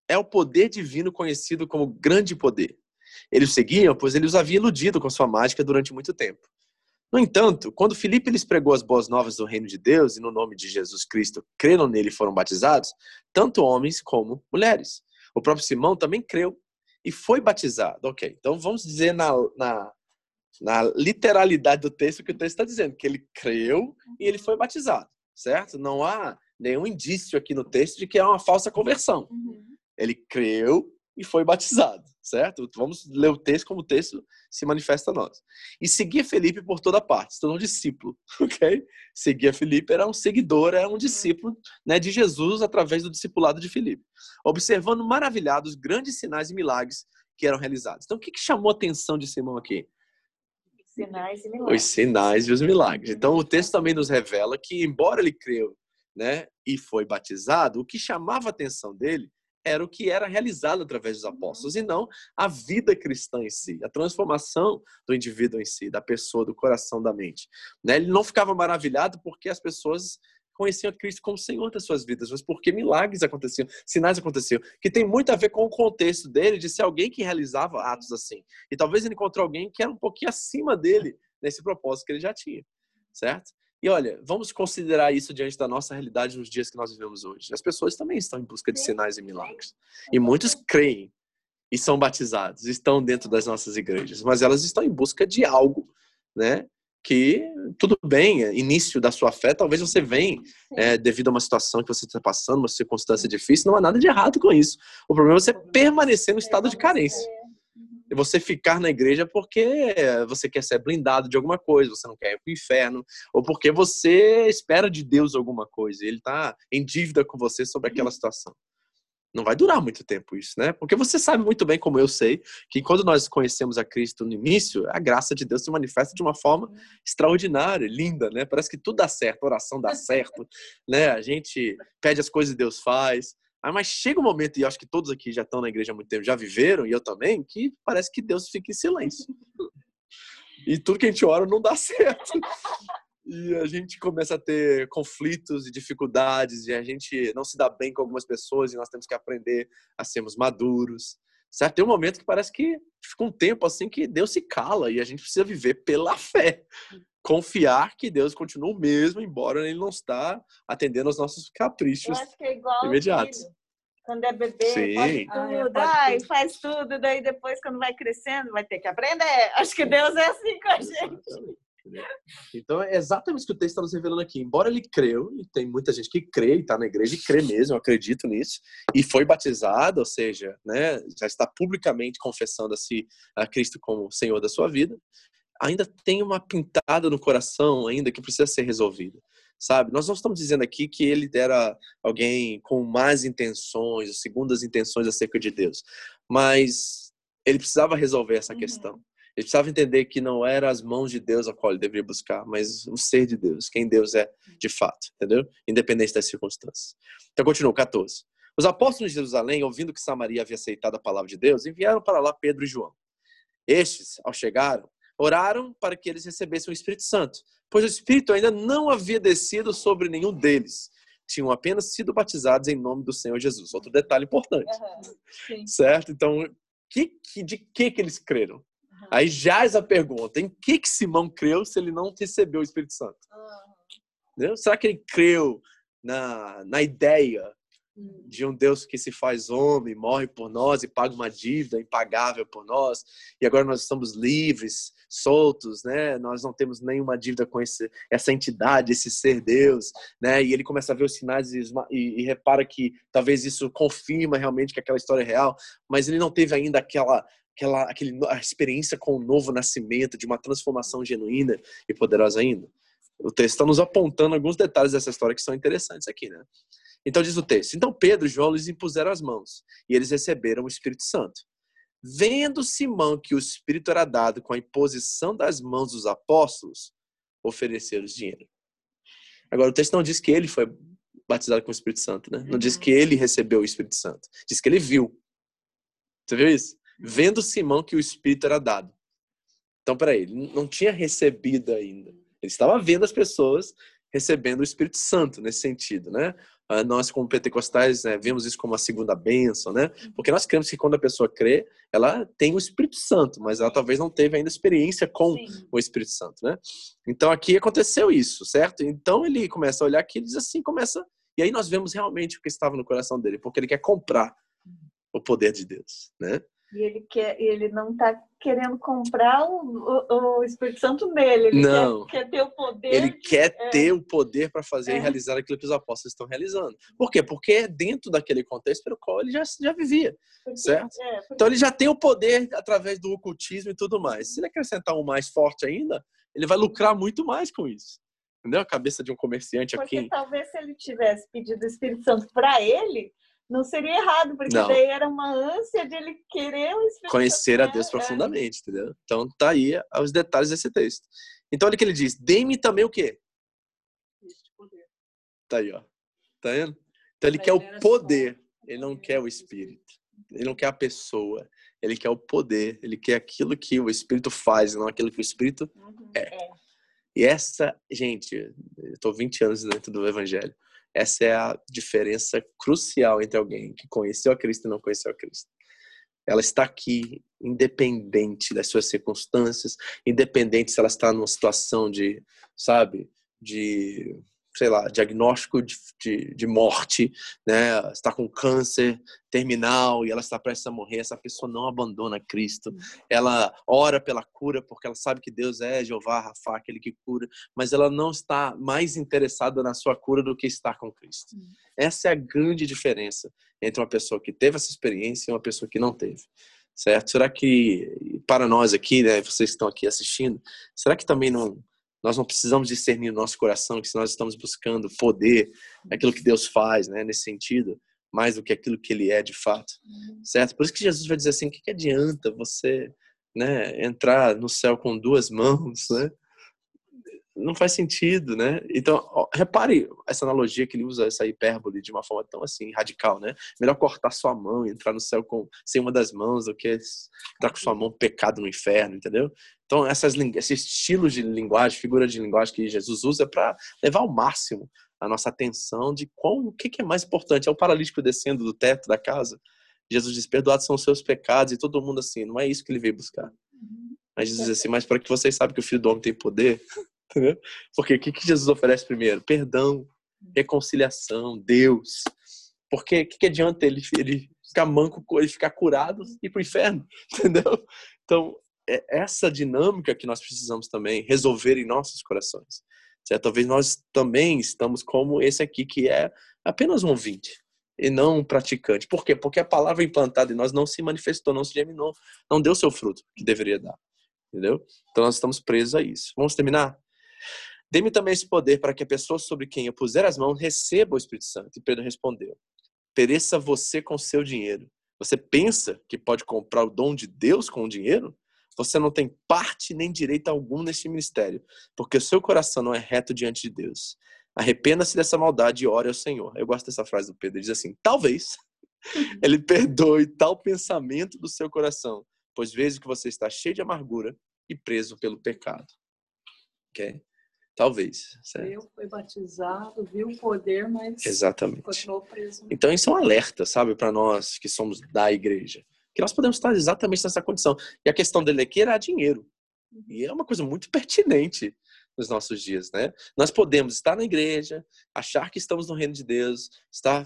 é o poder divino conhecido como grande poder. Eles o seguiam, pois ele os havia iludido com sua mágica durante muito tempo. No entanto, quando Filipe lhes pregou as boas novas do reino de Deus e no nome de Jesus Cristo creram nele e foram batizados, tanto homens como mulheres. O próprio Simão também creu e foi batizado. Ok, então vamos dizer na, na, na literalidade do texto que o texto está dizendo, que ele creu e ele foi batizado, certo? Não há nenhum indício aqui no texto de que é uma falsa conversão. Ele creu e foi batizado. Certo? Vamos ler o texto como o texto se manifesta a nós. E seguia Felipe por toda parte, se tornou um discípulo, ok? Seguia Felipe, era um seguidor, era um discípulo né, de Jesus através do discipulado de Felipe, observando maravilhados grandes sinais e milagres que eram realizados. Então, o que, que chamou a atenção de Simão aqui? Sinais e Os milagres. sinais e os milagres. Então, o texto também nos revela que, embora ele creu né, e foi batizado, o que chamava a atenção dele era o que era realizado através dos apóstolos e não a vida cristã em si, a transformação do indivíduo em si, da pessoa, do coração, da mente. Né? Ele não ficava maravilhado porque as pessoas conheciam a Cristo como Senhor das suas vidas, mas porque milagres aconteciam, sinais aconteciam, que tem muito a ver com o contexto dele de ser alguém que realizava atos assim. E talvez ele encontrou alguém que era um pouquinho acima dele nesse propósito que ele já tinha, certo? E olha, vamos considerar isso diante da nossa realidade nos dias que nós vivemos hoje. As pessoas também estão em busca de sinais e milagres. E muitos creem e são batizados, estão dentro das nossas igrejas, mas elas estão em busca de algo, né? Que tudo bem, é início da sua fé, talvez você venha é, devido a uma situação que você está passando, uma circunstância difícil, não há nada de errado com isso. O problema é você permanecer no estado de carência você ficar na igreja porque você quer ser blindado de alguma coisa, você não quer ir para o inferno, ou porque você espera de Deus alguma coisa, e ele está em dívida com você sobre aquela situação. Não vai durar muito tempo isso, né? Porque você sabe muito bem, como eu sei, que quando nós conhecemos a Cristo no início, a graça de Deus se manifesta de uma forma extraordinária, linda, né? Parece que tudo dá certo, a oração dá certo, né? A gente pede as coisas e Deus faz. Ah, mas chega um momento, e acho que todos aqui já estão na igreja há muito tempo, já viveram, e eu também, que parece que Deus fica em silêncio. E tudo que a gente ora não dá certo. E a gente começa a ter conflitos e dificuldades, e a gente não se dá bem com algumas pessoas, e nós temos que aprender a sermos maduros. Certo? Tem um momento que parece que fica um tempo assim que Deus se cala e a gente precisa viver pela fé. Confiar que Deus continua o mesmo, embora ele não está atendendo aos nossos Eu caprichos. acho que é igual imediatos. Quando é bebê, Sim. pode Ah, é, tudo, ai, tudo. faz tudo, daí depois, quando vai crescendo, vai ter que aprender. Acho que Deus é assim com a gente. Exatamente. Então é exatamente isso que o texto está nos revelando aqui. Embora ele creu, e tem muita gente que crê e está na igreja e crê mesmo, eu acredito nisso, e foi batizado, ou seja, né, já está publicamente confessando a si a Cristo como Senhor da sua vida, ainda tem uma pintada no coração ainda que precisa ser resolvida. Sabe? Nós não estamos dizendo aqui que ele era alguém com más intenções, segundas intenções acerca de Deus, mas ele precisava resolver essa Uhum. questão. Ele precisava entender que não era as mãos de Deus a qual ele deveria buscar, mas o ser de Deus, quem Deus é de fato, entendeu? Independente das circunstâncias. Então, continua, 14. Os apóstolos de Jerusalém, ouvindo que Samaria havia aceitado a palavra de Deus, enviaram para lá Pedro e João. Estes, ao chegaram, oraram para que eles recebessem o Espírito Santo, pois o Espírito ainda não havia descido sobre nenhum deles. Tinham apenas sido batizados em nome do Senhor Jesus. Outro detalhe importante Sim. certo? Então, que, que- de que que eles creram? Aí jaz a pergunta, em que que Simão creu se ele não recebeu o Espírito Santo? Entendeu? Será que ele creu na, na ideia de um Deus que se faz homem, morre por nós e paga uma dívida impagável por nós, e agora nós estamos livres, soltos, né? Nós não temos nenhuma dívida com esse, essa entidade, esse ser Deus, né? E ele começa a ver os sinais e, e- e repara que talvez isso confirma realmente que aquela história é real, mas ele não teve ainda aquela aquela aquele, a experiência com o novo nascimento, de uma transformação genuína e poderosa ainda. O texto está nos apontando alguns detalhes dessa história que são interessantes aqui, né? Então diz o texto: Então Pedro e João lhes impuseram as mãos e eles receberam o Espírito Santo. Vendo Simão que o Espírito era dado com a imposição das mãos dos apóstolos, ofereceram-lhes dinheiro. Agora o texto não diz que ele foi batizado com o Espírito Santo, né? Não diz que ele recebeu o Espírito Santo. Diz que ele viu. Você viu isso? Vendo Simão que o Espírito era dado. Então, peraí, ele não tinha recebido ainda. Ele estava vendo as pessoas recebendo o Espírito Santo nesse sentido, né? Ah, Nós, como pentecostais, né, vemos isso como a segunda bênção, né? Porque nós cremos que quando a pessoa crê, ela tem o Espírito Santo, mas ela talvez não teve ainda experiência com Sim. o Espírito Santo, né? Então aqui aconteceu isso, certo? Então ele começa a olhar aqui e diz assim, começa. E aí nós vemos realmente o que estava no coração dele, porque ele quer comprar o poder de Deus, né? E ele, quer, ele não está querendo comprar o, o, o, Espírito Santo nele. Ele não. Quer, quer ter o poder. Ele de, quer é. ter o poder para fazer É. e realizar aquilo que os apóstolos estão realizando. Por quê? Porque é dentro daquele contexto pelo qual ele já, já vivia. porque- certo? é, porque- Então ele já tem o poder através do ocultismo e tudo mais. Se ele acrescentar um mais forte ainda, ele vai lucrar muito mais com isso. Entendeu? A cabeça de um comerciante Porque aqui. talvez se ele tivesse pedido o Espírito Santo para ele, não seria errado, porque Não. daí era uma ânsia de ele querer o Espírito conhecer a Deus né? profundamente, entendeu? Então tá aí os detalhes desse texto. Então olha o que ele diz: dê-me também o quê? Este poder. Tá aí, ó. Tá vendo? Então ele quer o poder, ele não quer o espírito. Ele não quer a pessoa, ele quer o poder, ele quer aquilo que o espírito faz, não aquilo que o espírito Uhum, É. E essa, gente, eu tô 20 anos dentro do evangelho. Essa é a diferença crucial entre alguém que conheceu a Cristo e não conheceu a Cristo. Ela está aqui, independente das suas circunstâncias, independente se ela está numa situação de, sabe, de, sei lá, diagnóstico de, de, de morte, né? Está com câncer terminal e ela está prestes a morrer. Essa pessoa não abandona Cristo. Ela ora pela cura porque ela sabe que Deus é Jeová, Rafa, aquele que cura, mas ela não está mais interessada na sua cura do que estar com Cristo. Hum. Essa é a grande diferença entre uma pessoa que teve essa experiência e uma pessoa que não teve. Certo? Será que, para nós aqui, né, vocês que estão aqui assistindo, será que também não, nós não precisamos discernir no nosso coração que se nós estamos buscando poder, aquilo que Deus faz, né, nesse sentido, mais do que aquilo que Ele é de fato, certo? Por isso que Jesus vai dizer assim, o que, que adianta você, né, entrar no céu com duas mãos, né? Não faz sentido, né? Então, ó, repare essa analogia que ele usa, essa hipérbole de uma forma tão assim radical, né? Melhor cortar sua mão e entrar no céu com sem uma das mãos do que estar com sua mão pecado no inferno, entendeu? Então, essas, esses estilos de linguagem, figura de linguagem que Jesus usa para levar ao máximo a nossa atenção de qual, o que, que é mais importante. É o paralítico descendo do teto da casa. Jesus diz: Perdoados são os seus pecados, e todo mundo assim, não é isso que ele veio buscar. Mas Jesus diz assim: Mas para que vocês saibam que o filho do homem tem poder, entendeu? Porque o que, que Jesus oferece primeiro? Perdão, reconciliação, Deus. Porque o que, que adianta ele, ele ficar manco, ele ficar curado e ir pro inferno, entendeu? Então, é essa dinâmica que nós precisamos também resolver em nossos corações. Certo? Talvez nós também estamos como esse aqui, que é apenas um ouvinte e não um praticante. Por quê? Porque a palavra implantada em nós não se manifestou, não se germinou, não deu seu fruto que deveria dar. Entendeu? Então nós estamos presos a isso. Vamos terminar? Dê-me também esse poder para que a pessoa sobre quem eu puser as mãos receba o Espírito Santo. E Pedro respondeu: Pereça você com seu dinheiro. Você pensa que pode comprar o dom de Deus com o dinheiro? Você não tem parte nem direito algum neste ministério, porque o seu coração não é reto diante de Deus. Arrependa-se dessa maldade e ore ao Senhor. Eu gosto dessa frase do Pedro. Ele diz assim: talvez ele perdoe tal pensamento do seu coração, pois vejo que você está cheio de amargura e preso pelo pecado. Ok? Talvez. Certo? Eu fui batizado, vi o poder, mas Exatamente. continuou preso. Então isso é um alerta, sabe, para nós que somos da igreja, que nós podemos estar exatamente nessa condição. E a questão dele aqui era dinheiro. E é uma coisa muito pertinente nos nossos dias, né? Nós podemos estar na igreja, achar que estamos no reino de Deus, estar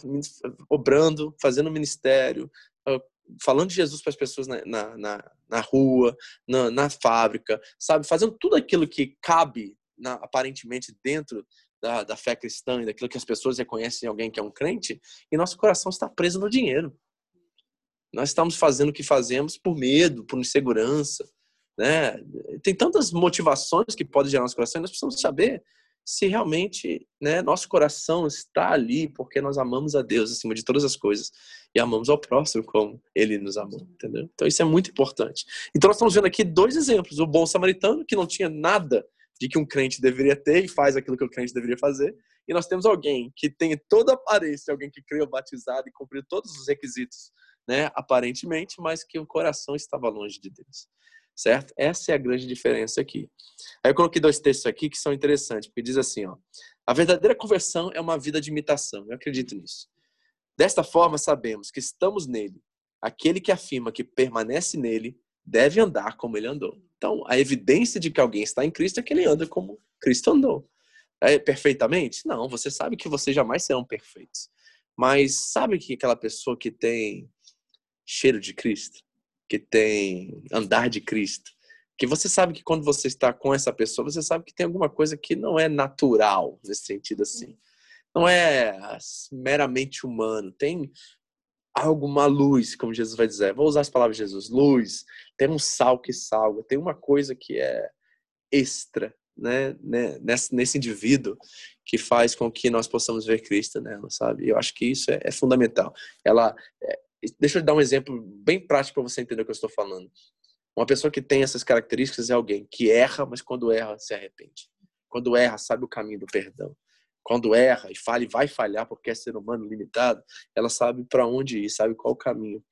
obrando, fazendo ministério, ah, falando de Jesus para as pessoas na, na, na, na rua, na, na fábrica, sabe? Fazendo tudo aquilo que cabe na- aparentemente dentro da, da fé cristã e daquilo que as pessoas reconhecem em alguém que é um crente, e nosso coração está preso no dinheiro. Nós estamos fazendo o que fazemos por medo, por insegurança, né? Tem tantas motivações que podem gerar no nosso coração, e nós precisamos saber se realmente, né, nosso coração está ali porque nós amamos a Deus acima de todas as coisas e amamos ao próximo como ele nos amou, entendeu? Então isso é muito importante. Então nós estamos vendo aqui dois exemplos, o bom samaritano que não tinha nada de que um crente deveria ter e faz aquilo que o crente deveria fazer, e nós temos alguém que tem toda a aparência, alguém que criou batizado e cumpriu todos os requisitos, né, aparentemente, mas que o coração estava longe de Deus. Certo? Essa é a grande diferença aqui. Aí eu coloquei dois textos aqui que são interessantes, porque diz assim, ó: A verdadeira conversão é uma vida de imitação. Eu acredito nisso. Desta forma, sabemos que estamos nele. Aquele que afirma que permanece nele deve andar como ele andou. Então, a evidência de que alguém está em Cristo é que ele anda como Cristo andou. É, perfeitamente? Não, você sabe que vocês jamais serão perfeitos. Mas sabe que aquela pessoa que tem cheiro de Cristo, que tem andar de Cristo, que você sabe que quando você está com essa pessoa, você sabe que tem alguma coisa que não é natural nesse sentido assim. Não é meramente humano. Tem alguma luz, como Jesus vai dizer. Vou usar as palavras de Jesus. Luz. Tem um sal que salga. Tem uma coisa que é extra, né, né nesse, nesse indivíduo que faz com que nós possamos ver Cristo nela, sabe? Eu acho que isso é, é fundamental. Ela, é, deixa eu dar um exemplo bem prático para você entender o que eu estou falando. Uma pessoa que tem essas características é alguém que erra, mas quando erra se arrepende. Quando erra sabe o caminho do perdão. Quando erra e falha e vai falhar porque é ser humano limitado, ela sabe para onde ir, sabe qual o caminho,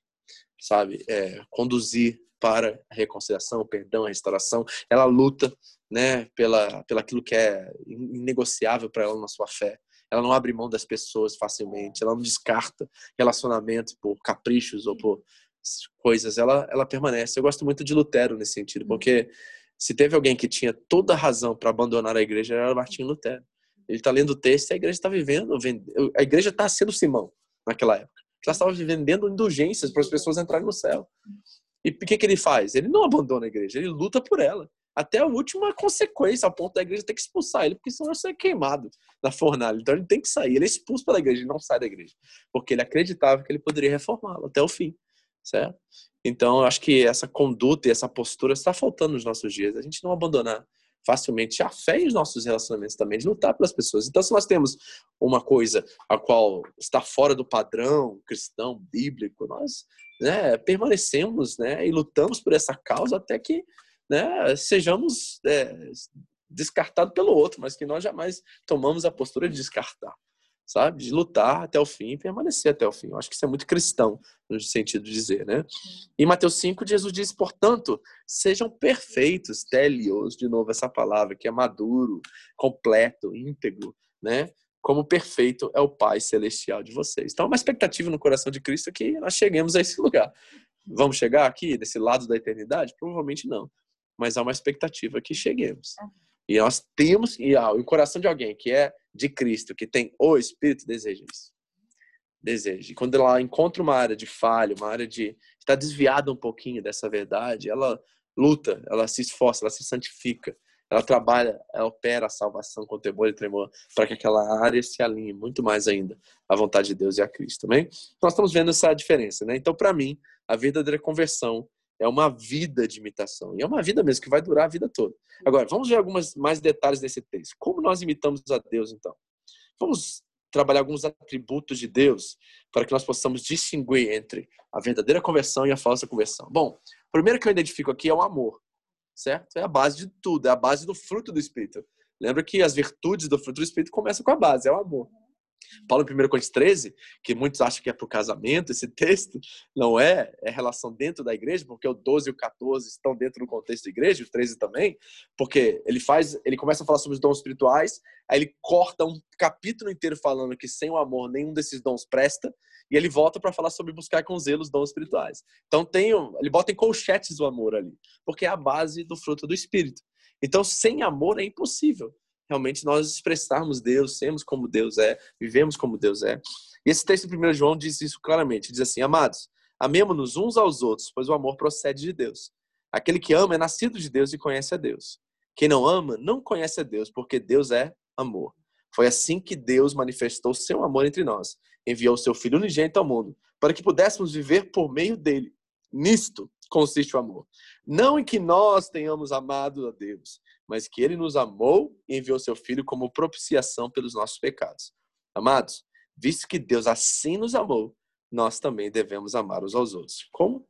sabe? É, conduzir para a reconciliação, o perdão, a restauração. Ela luta, né, pela, pela aquilo que é inegociável para ela na sua fé. Ela não abre mão das pessoas facilmente. Ela não descarta relacionamentos por caprichos ou por coisas. Ela, ela permanece. Eu gosto muito de Lutero nesse sentido, porque se teve alguém que tinha toda a razão para abandonar a igreja, era Martinho Lutero. Ele está lendo o texto e a igreja está vivendo, a igreja está sendo Simão naquela época. Ela estava vendendo indulgências para as pessoas entrarem no céu. E o que, que ele faz? Ele não abandona a igreja, ele luta por ela. Até a última consequência, ao ponto da igreja ter que expulsar ele, porque senão ele ser queimado na fornalha. Então ele tem que sair. Ele é expulso pela igreja, ele não sai da igreja. Porque ele acreditava que ele poderia reformá-la até o fim. Certo? Então eu acho que essa conduta e essa postura está faltando nos nossos dias. A gente não abandonar facilmente a fé e os nossos relacionamentos também, de lutar pelas pessoas. Então, se nós temos uma coisa a qual está fora do padrão cristão, bíblico, nós né, permanecemos né, e lutamos por essa causa até que né, sejamos é, descartados pelo outro, mas que nós jamais tomamos a postura de descartar, sabe? De lutar até o fim e permanecer até o fim. Eu acho que isso é muito cristão, no sentido de dizer, né? Em Mateus 5, Jesus diz, portanto, sejam perfeitos, telios, de novo essa palavra, que é maduro, completo, íntegro, né? como perfeito é o Pai Celestial de vocês. Então, uma expectativa no coração de Cristo é que nós cheguemos a esse lugar. Vamos chegar aqui, desse lado da eternidade? Provavelmente não. Mas há uma expectativa que cheguemos. E nós temos, e ah, o coração de alguém que é de Cristo, que tem o Espírito, deseja isso. Deseja. E quando ela encontra uma área de falha, uma área de está desviada um pouquinho dessa verdade, ela luta, ela se esforça, ela se santifica, ela trabalha, ela opera a salvação com temor e tremor para que aquela área se alinhe muito mais ainda à vontade de Deus e a Cristo, também. Nós estamos vendo essa diferença, né? Então, para mim, a verdadeira conversão é uma vida de imitação. E é uma vida mesmo que vai durar a vida toda. Agora, vamos ver alguns mais detalhes desse texto. Como nós imitamos a Deus, então? Vamos trabalhar alguns atributos de Deus para que nós possamos distinguir entre a verdadeira conversão e a falsa conversão. Bom, o primeiro que eu identifico aqui é o amor certo? É a base de tudo, é a base do fruto do Espírito. Lembra que as virtudes do fruto do Espírito começam com a base, é o amor. Paulo, em 1 Coríntios 13, que muitos acham que é para o casamento, esse texto não é, é relação dentro da igreja, porque o 12 e o 14 estão dentro do contexto da igreja, o 13 também, porque ele faz, ele começa a falar sobre os dons espirituais, aí ele corta um capítulo inteiro falando que sem o amor nenhum desses dons presta, e ele volta para falar sobre buscar com zelo os dons espirituais. Então tem, ele bota em colchetes o amor ali, porque é a base do fruto do espírito. Então sem amor é impossível realmente nós expressarmos Deus, sermos como Deus é, vivemos como Deus é. E esse texto de 1 João diz isso claramente, diz assim: "Amados, amemos-nos uns aos outros, pois o amor procede de Deus. Aquele que ama é nascido de Deus e conhece a Deus. Quem não ama não conhece a Deus, porque Deus é amor. Foi assim que Deus manifestou seu amor entre nós. Enviou seu Filho unigênito ao mundo, para que pudéssemos viver por meio dele. Nisto consiste o amor. Não em que nós tenhamos amado a Deus, mas que ele nos amou e enviou seu Filho como propiciação pelos nossos pecados. Amados, visto que Deus assim nos amou, nós também devemos amar uns aos outros. Como?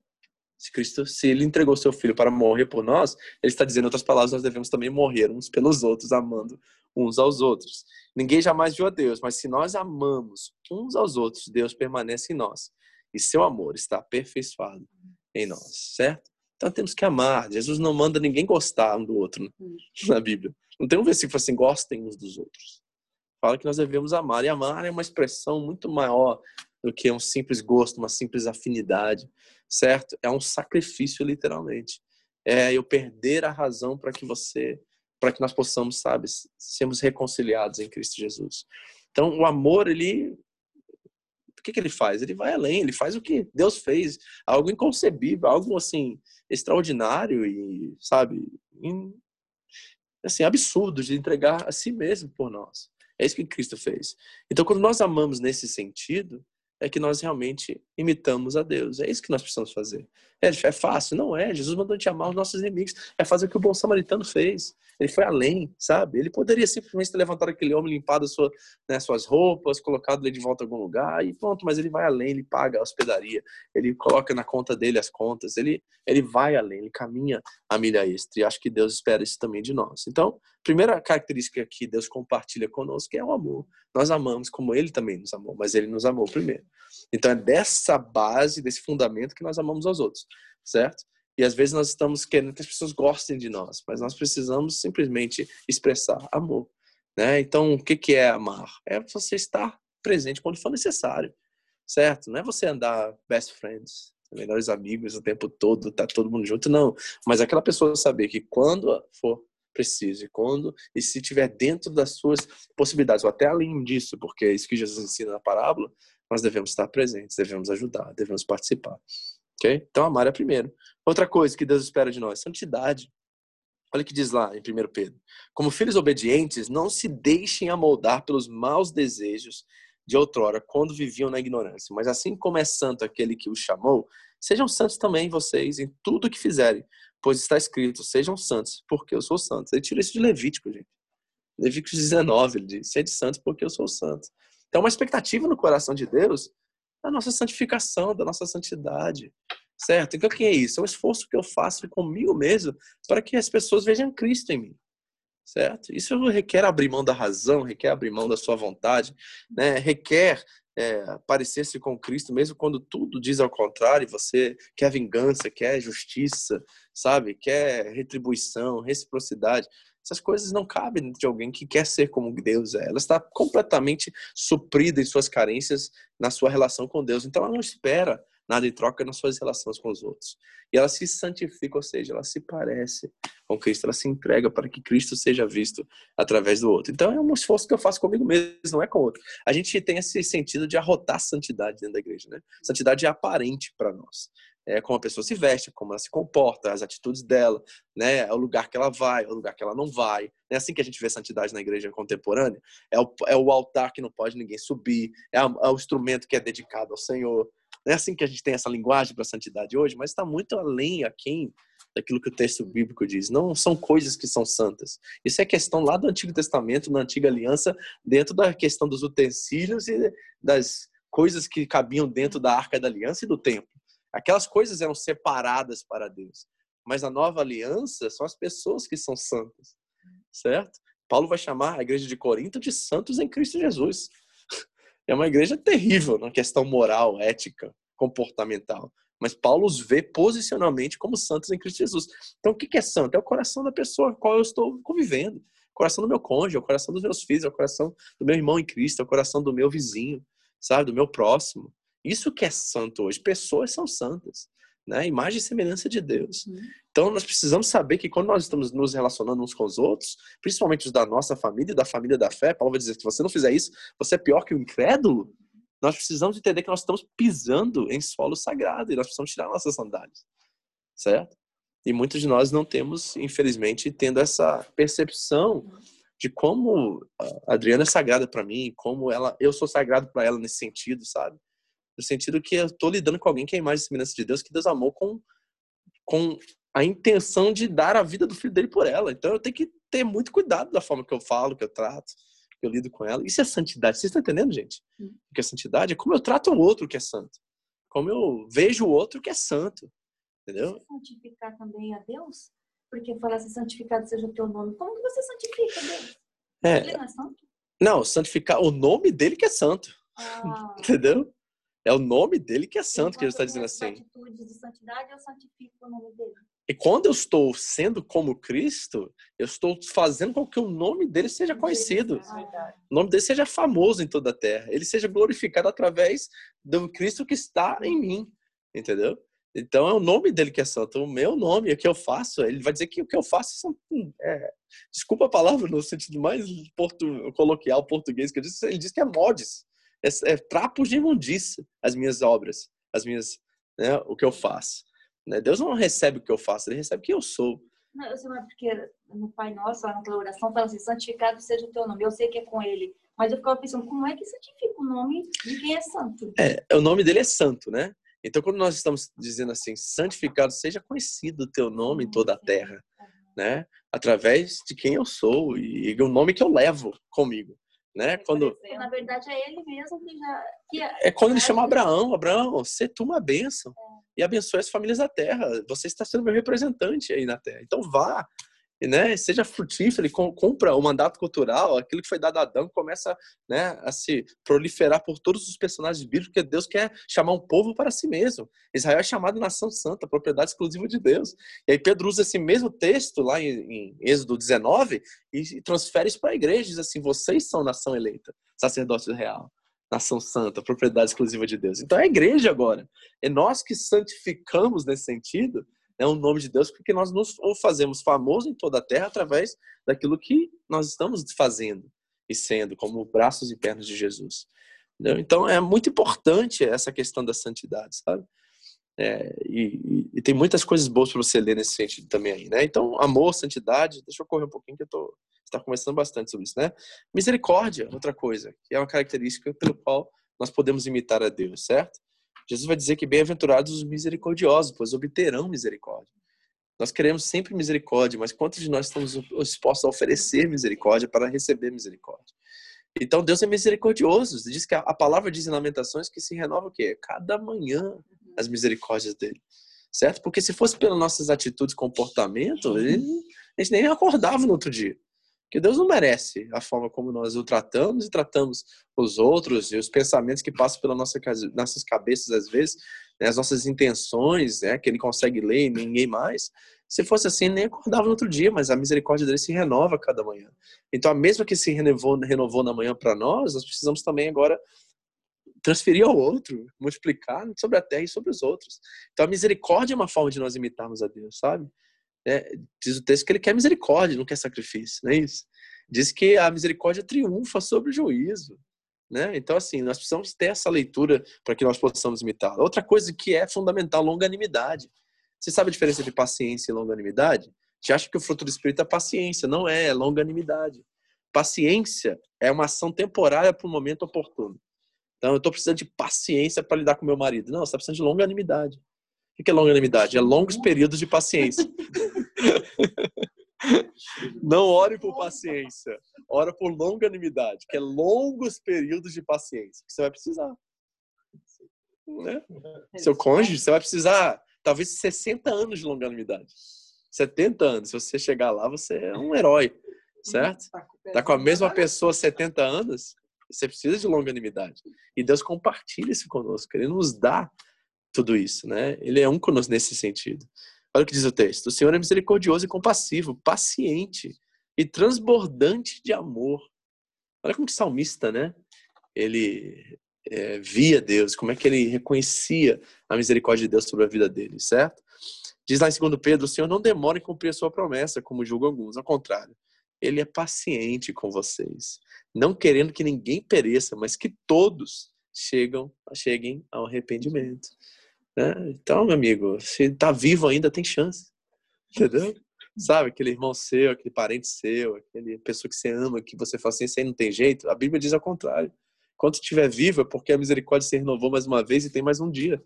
Se Cristo, se ele entregou seu filho para morrer por nós, ele está dizendo em outras palavras, nós devemos também morrer uns pelos outros, amando uns aos outros. Ninguém jamais viu a Deus, mas se nós amamos uns aos outros, Deus permanece em nós e seu amor está aperfeiçoado em nós, certo? Então temos que amar. Jesus não manda ninguém gostar um do outro hum. na Bíblia. Não tem um versículo assim, gostem uns dos outros. Fala que nós devemos amar. E amar é uma expressão muito maior do que um simples gosto, uma simples afinidade, certo? É um sacrifício, literalmente. É eu perder a razão para que você, para que nós possamos, sabe, sermos reconciliados em Cristo Jesus. Então, o amor, ele que, que ele faz? Ele vai além, ele faz o que Deus fez, algo inconcebível, algo assim extraordinário e, sabe, in, assim, absurdo de entregar a si mesmo por nós. É isso que Cristo fez. Então, quando nós amamos nesse sentido, é que nós realmente imitamos a Deus. É isso que nós precisamos fazer. É, é fácil? Não é. Jesus mandou te amar os nossos inimigos. É fazer o que o bom samaritano fez. Ele foi além, sabe? Ele poderia simplesmente ter levantado aquele homem, limpado sua, né, suas roupas, colocado ele de volta em algum lugar e pronto. Mas ele vai além, ele paga a hospedaria, ele coloca na conta dele as contas, ele, ele vai além, ele caminha a milha extra. E acho que Deus espera isso também de nós. Então, primeira característica que Deus compartilha conosco é o amor. Nós amamos como Ele também nos amou, mas Ele nos amou primeiro. Então é dessa base, desse fundamento que nós amamos aos outros, certo? E às vezes nós estamos querendo que as pessoas gostem de nós, mas nós precisamos simplesmente expressar amor, né? Então o que que é amar? É você estar presente quando for necessário, certo? Não é você andar best friends, melhores amigos o tempo todo, tá todo mundo junto, não. Mas aquela pessoa saber que quando for preciso. E quando, e se tiver dentro das suas possibilidades, ou até além disso, porque é isso que Jesus ensina na parábola, nós devemos estar presentes, devemos ajudar, devemos participar. Então, amar é primeiro. Outra coisa que Deus espera de nós, santidade. Olha o que diz lá em 1 Pedro. Como filhos obedientes, não se deixem amoldar pelos maus desejos de outrora, quando viviam na ignorância. Mas assim como é santo aquele que os chamou, sejam santos também vocês em tudo que fizerem, pois está escrito: sejam santos, porque eu sou santo. Ele tira isso de Levítico, gente. Levítico 19, ele diz: sede santos, porque eu sou santo. Então, uma expectativa no coração de Deus da nossa santificação, da nossa santidade. Certo? Então, o que é isso? É um esforço que eu faço comigo mesmo para que as pessoas vejam Cristo em mim. Certo? Isso requer abrir mão da razão, requer abrir mão da sua vontade, né? requer é, parecer-se com Cristo, mesmo quando tudo diz ao contrário, você quer vingança, quer justiça, sabe? Quer retribuição, reciprocidade. Essas coisas não cabem de alguém que quer ser como Deus é. Ela está completamente suprida em suas carências na sua relação com Deus. Então ela não espera nada em troca nas suas relações com os outros. E ela se santifica, ou seja, ela se parece com Cristo, ela se entrega para que Cristo seja visto através do outro. Então é um esforço que eu faço comigo mesmo, não é com o outro. A gente tem esse sentido de arrotar santidade dentro da igreja, né? Santidade é aparente para nós. É como a pessoa se veste, como ela se comporta, as atitudes dela, né? É o lugar que ela vai, é o lugar que ela não vai. É assim que a gente vê santidade na igreja contemporânea. É o, é o altar que não pode ninguém subir, é, a, é o instrumento que é dedicado ao Senhor, não é assim que a gente tem essa linguagem para a santidade hoje, mas está muito além, aquém daquilo que o texto bíblico diz. Não são coisas que são santas. Isso é questão lá do Antigo Testamento, na Antiga Aliança, dentro da questão dos utensílios e das coisas que cabiam dentro da Arca da Aliança e do templo. Aquelas coisas eram separadas para Deus. Mas a nova aliança são as pessoas que são santas, certo? Paulo vai chamar a igreja de Corinto de santos em Cristo Jesus é uma igreja terrível na questão moral, ética, comportamental. Mas Paulo os vê posicionalmente como santos em Cristo Jesus. Então, o que é santo? É o coração da pessoa com a qual eu estou convivendo. O coração do meu cônjuge, é o coração dos meus filhos, é o coração do meu irmão em Cristo, é o coração do meu vizinho, sabe? Do meu próximo. Isso que é santo hoje. Pessoas são santas né? Imagem e semelhança de Deus. Uhum. Então nós precisamos saber que quando nós estamos nos relacionando uns com os outros, principalmente os da nossa família e da família da fé, Paulo vai dizer que se você não fizer isso, você é pior que o incrédulo. Nós precisamos entender que nós estamos pisando em solo sagrado e nós precisamos tirar nossas sandálias, certo? E muitos de nós não temos, infelizmente, tendo essa percepção de como a Adriana é sagrada para mim, como ela, eu sou sagrado para ela nesse sentido, sabe? No sentido que eu estou lidando com alguém que é a imagem e semelhança de Deus, que Deus amou com, com a intenção de dar a vida do filho dele por ela. Então eu tenho que ter muito cuidado da forma que eu falo, que eu trato, que eu lido com ela. Isso é santidade. Vocês estão entendendo, gente? O que é santidade? É como eu trato o outro que é santo. Como eu vejo o outro que é santo. Entendeu? Você santificar também a Deus? Porque falar se santificado seja o teu nome. Como que você santifica Deus? É, Ele não é santo? Não, santificar o nome dele que é santo. Ah. Entendeu? É o nome dele que é santo, que ele está dizendo assim. de santidade, eu santifico o nome dele. E quando eu estou sendo como Cristo, eu estou fazendo com que o nome dele seja conhecido. O nome dele seja famoso em toda a terra. Ele seja glorificado através do Cristo que está em mim. Entendeu? Então é o nome dele que é santo. O meu nome, o que eu faço, ele vai dizer que o que eu faço são. É, desculpa a palavra no sentido mais portu, coloquial português que eu disse, ele diz que é mods é, é trapos de imundícia as minhas obras, as minhas, né, o que eu faço. Né? Deus não recebe o que eu faço, ele recebe quem eu sou. Não, eu sei, mas porque no Pai Nosso, lá naquela oração, fala assim, santificado seja o teu nome. Eu sei que é com ele. Mas eu ficava pensando, como é que santifica o nome de quem é santo? É, o nome dele é santo, né? Então, quando nós estamos dizendo assim, santificado seja conhecido o teu nome em toda a terra, né? Através de quem eu sou e o nome que eu levo comigo, né? Quando na verdade, é ele mesmo que já... Que é quando ele chama Abraão, Abraão, você tu uma bênção e abençoe as famílias da terra. Você está sendo meu representante aí na terra. Então vá, né, seja frutífero, ele cumpra o mandato cultural, aquilo que foi dado a Adão começa né, a se proliferar por todos os personagens bíblicos, porque Deus quer chamar um povo para si mesmo. Israel é chamado nação santa, propriedade exclusiva de Deus. E aí Pedro usa esse mesmo texto lá em, em Êxodo 19 e transfere isso para a igreja, diz assim, vocês são nação eleita, sacerdócio real nação santa, propriedade exclusiva de Deus. Então é a igreja agora. É nós que santificamos nesse sentido né, o nome de Deus, porque nós nos fazemos famosos em toda a terra através daquilo que nós estamos fazendo e sendo, como braços e pernas de Jesus. Entendeu? Então é muito importante essa questão da santidade, sabe? É, e, e, tem muitas coisas boas para você ler nesse sentido também aí, né? Então, amor, santidade, deixa eu correr um pouquinho que eu tô está conversando bastante sobre isso, né? Misericórdia, outra coisa, que é uma característica pelo qual nós podemos imitar a Deus, certo? Jesus vai dizer que bem-aventurados os misericordiosos, pois obterão misericórdia. Nós queremos sempre misericórdia, mas quantos de nós estamos dispostos a oferecer misericórdia para receber misericórdia? Então Deus é misericordioso. Diz que a palavra diz em Lamentações que se renova o quê? Cada manhã as misericórdias dele. Certo? Porque se fosse pelas nossas atitudes, comportamento, a gente nem acordava no outro dia. Porque Deus não merece a forma como nós o tratamos e tratamos os outros e os pensamentos que passam pelas nossa, nossas cabeças às vezes, né, as nossas intenções, né, que ele consegue ler e ninguém mais. Se fosse assim, nem acordava no outro dia, mas a misericórdia dele se renova cada manhã. Então, a mesma que se renovou, renovou na manhã para nós, nós precisamos também agora transferir ao outro, multiplicar sobre a terra e sobre os outros. Então, a misericórdia é uma forma de nós imitarmos a Deus, sabe? É, diz o texto que ele quer misericórdia, não quer sacrifício, não é isso? Diz que a misericórdia triunfa sobre o juízo. Né? Então, assim, nós precisamos ter essa leitura para que nós possamos imitar. Outra coisa que é fundamental, longanimidade. Você sabe a diferença de paciência e longanimidade? Você acha que o fruto do Espírito é paciência. Não é, é longanimidade. Paciência é uma ação temporária para o momento oportuno. Então, eu estou precisando de paciência para lidar com meu marido. Não, você está precisando de longanimidade. O que é longanimidade? É longos períodos de paciência. Não ore por paciência, ora por longanimidade, que é longos períodos de paciência que você vai precisar. Né? Seu cônjuge, você vai precisar talvez 60 anos de longanimidade. 70 anos, se você chegar lá, você é um herói, certo? Tá com a mesma pessoa 70 anos, você precisa de longanimidade. E Deus compartilha isso conosco, Ele nos dá tudo isso, né? Ele é um conosco nesse sentido. Olha o que diz o texto: O Senhor é misericordioso e compassivo, paciente e transbordante de amor. Olha como que salmista, né? Ele é, via Deus, como é que ele reconhecia a misericórdia de Deus sobre a vida dele, certo? Diz lá em 2 Pedro: O Senhor não demora em cumprir a sua promessa, como julgam alguns, ao contrário. Ele é paciente com vocês, não querendo que ninguém pereça, mas que todos chegam, cheguem ao arrependimento. Né? Então, meu amigo, se tá vivo ainda, tem chance. Entendeu? Sabe, aquele irmão seu, aquele parente seu, aquele pessoa que você ama, que você fala assim, isso aí não tem jeito. A Bíblia diz ao contrário. Quando estiver vivo é porque a misericórdia se renovou mais uma vez e tem mais um dia.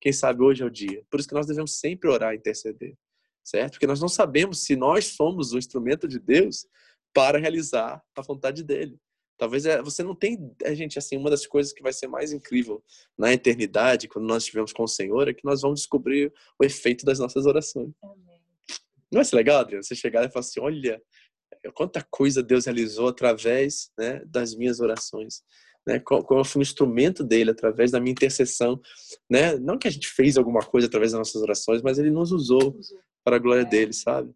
Quem sabe hoje é o dia. Por isso que nós devemos sempre orar e interceder. Certo? Porque nós não sabemos se nós somos o instrumento de Deus para realizar a vontade dele. Talvez é, você não tem, a gente, assim, uma das coisas que vai ser mais incrível na eternidade, quando nós estivermos com o Senhor, é que nós vamos descobrir o efeito das nossas orações. Não é legal, Adriano? Você chegar e falar assim, olha, quanta coisa Deus realizou através né, das minhas orações. Né, qual, qual foi o instrumento dele através da minha intercessão, né? Não que a gente fez alguma coisa através das nossas orações, mas ele nos usou para a glória dele, sabe?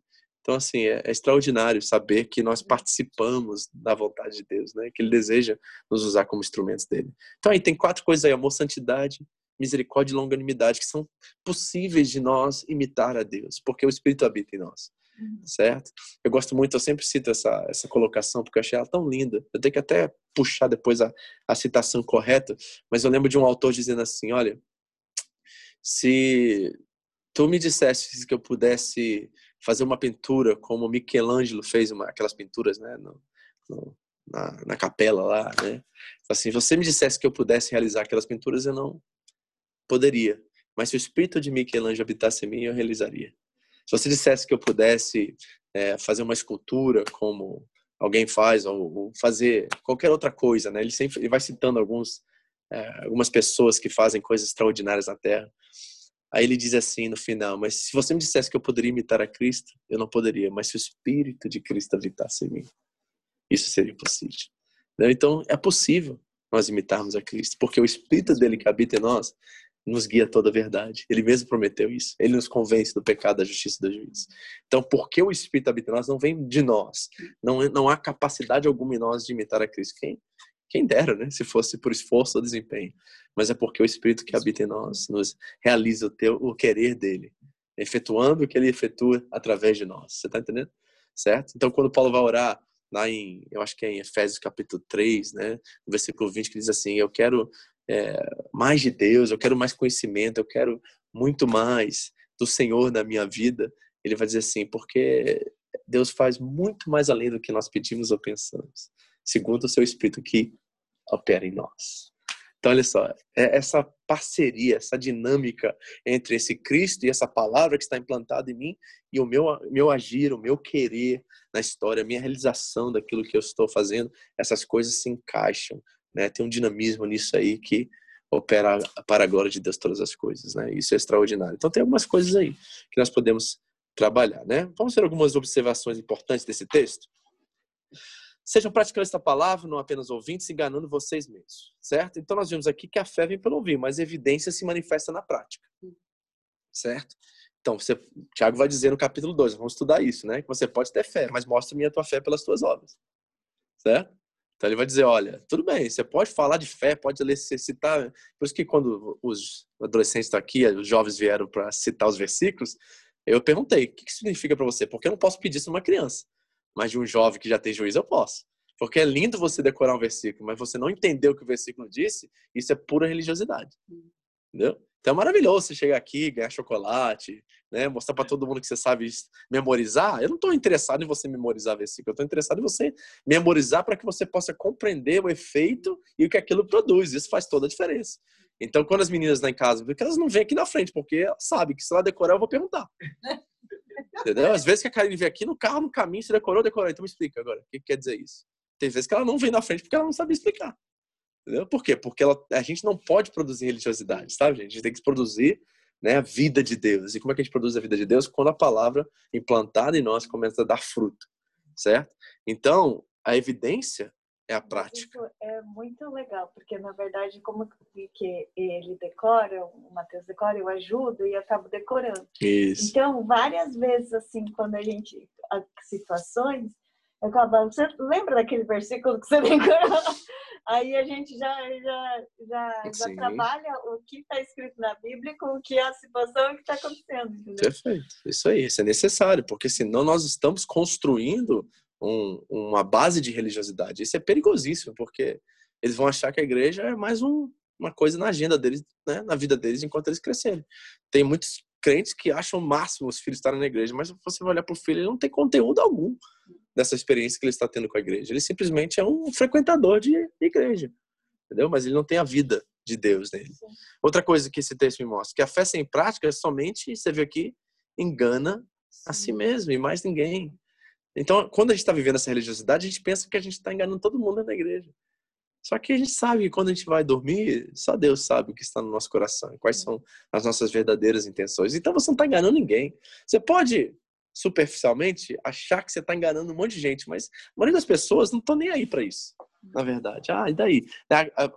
Então, assim, é, é, extraordinário saber que nós participamos da vontade de Deus, né? Que Ele deseja nos usar como instrumentos dele. Então, aí tem quatro coisas aí: amor, santidade, misericórdia e longanimidade, que são possíveis de nós imitar a Deus, porque o Espírito habita em nós. certo? Eu gosto muito, eu sempre cito essa, essa colocação, porque eu achei ela tão linda. Eu tenho que até puxar depois a, a citação correta, mas eu lembro de um autor dizendo assim: olha, se tu me dissesse que eu pudesse fazer uma pintura como Michelangelo fez uma, aquelas pinturas, né, no, no, na, na capela lá, né? Assim, se você me dissesse que eu pudesse realizar aquelas pinturas, eu não poderia. Mas se o espírito de Michelangelo habitasse em mim, eu realizaria. Se você dissesse que eu pudesse é, fazer uma escultura como alguém faz, ou, ou, fazer qualquer outra coisa, né? Ele sempre ele vai citando alguns, é, algumas pessoas que fazem coisas extraordinárias na Terra. Aí ele diz assim no final: Mas se você me dissesse que eu poderia imitar a Cristo, eu não poderia. Mas se o Espírito de Cristo habitasse em mim, isso seria possível. Né? Então é possível nós imitarmos a Cristo, porque o Espírito dele que habita em nós nos guia toda a verdade. Ele mesmo prometeu isso. Ele nos convence do pecado, da justiça e do juízo. Então, porque o Espírito habita em nós, não vem de nós. Não, não há capacidade alguma em nós de imitar a Cristo. Quem, quem dera, né? Se fosse por esforço ou desempenho. Mas é porque o Espírito que habita em nós nos realiza o, teu, o querer dele, efetuando o que ele efetua através de nós. Você está entendendo? Certo? Então, quando Paulo vai orar, lá em, eu acho que é em Efésios capítulo 3, né? No versículo 20, que diz assim: Eu quero é, mais de Deus, eu quero mais conhecimento, eu quero muito mais do Senhor na minha vida, ele vai dizer assim, porque Deus faz muito mais além do que nós pedimos ou pensamos, segundo o seu Espírito que opera em nós. Então, olha só, é essa parceria, essa dinâmica entre esse Cristo e essa palavra que está implantada em mim e o meu, meu agir, o meu querer na história, a minha realização daquilo que eu estou fazendo, essas coisas se encaixam né? Tem um dinamismo nisso aí que opera para a glória de Deus todas as coisas, né? Isso é extraordinário. Então tem algumas coisas aí que nós podemos trabalhar, né? Vamos ter algumas observações importantes desse texto. Sejam praticando esta palavra, não apenas ouvintes, enganando vocês mesmos, certo? Então nós vimos aqui que a fé vem pelo ouvir, mas a evidência se manifesta na prática, certo? Então, você, Tiago vai dizer no capítulo 2, vamos estudar isso, né? Que você pode ter fé, mas mostra-me a tua fé pelas tuas obras, certo? Então ele vai dizer, olha, tudo bem, você pode falar de fé, pode citar. Por isso que quando os adolescentes estão aqui, os jovens vieram para citar os versículos, eu perguntei, o que, que significa para você? Porque eu não posso pedir isso uma criança, mas de um jovem que já tem juízo eu posso. Porque é lindo você decorar um versículo, mas você não entender o que o versículo disse, isso é pura religiosidade. Entendeu? Então é maravilhoso você chegar aqui, ganhar chocolate, né? mostrar para todo mundo que você sabe memorizar. Eu não estou interessado em você memorizar versículo, eu estou interessado em você memorizar para que você possa compreender o efeito e o que aquilo produz. Isso faz toda a diferença. Então, quando as meninas lá em casa, porque elas não vêm aqui na frente, porque elas sabem que se ela decorar, eu vou perguntar. Entendeu? Às vezes que a Karine vem aqui no carro, no caminho, se decorou, decorou. Então me explica agora, o que quer dizer isso? Tem vezes que ela não vem na frente porque ela não sabe explicar. Entendeu? Por quê? Porque ela, a gente não pode produzir religiosidade, sabe, gente? A gente tem que produzir né, a vida de Deus. E como é que a gente produz a vida de Deus? Quando a palavra implantada em nós começa a dar fruto, certo? Então, a evidência é a prática. É muito legal, porque na verdade, como que ele decora, o Mateus decora, eu ajudo e acabo decorando. Isso. Então, várias vezes, assim, quando a gente. situações, eu acabo. Você lembra daquele versículo que você decorou? Aí a gente já, já, já, já trabalha o que está escrito na Bíblia com o que é a situação que está acontecendo. Entendeu? Perfeito. Isso aí, isso é necessário, porque senão nós estamos construindo um, uma base de religiosidade. Isso é perigosíssimo, porque eles vão achar que a igreja é mais um, uma coisa na agenda deles, né, na vida deles, enquanto eles crescerem. Tem muitos crentes que acham o máximo os filhos estarem na igreja, mas você vai olhar para o filho, ele não tem conteúdo algum dessa experiência que ele está tendo com a igreja. Ele simplesmente é um frequentador de igreja, entendeu? Mas ele não tem a vida de Deus nele. Sim. Outra coisa que esse texto me mostra, que a fé sem prática é somente, você vê aqui, engana Sim. a si mesmo e mais ninguém. Então, quando a gente está vivendo essa religiosidade, a gente pensa que a gente está enganando todo mundo na igreja. Só que a gente sabe que quando a gente vai dormir, só Deus sabe o que está no nosso coração, quais são as nossas verdadeiras intenções. Então você não está enganando ninguém. Você pode superficialmente, achar que você está enganando um monte de gente, mas a maioria das pessoas não estão nem aí para isso, na verdade. Ah, e daí?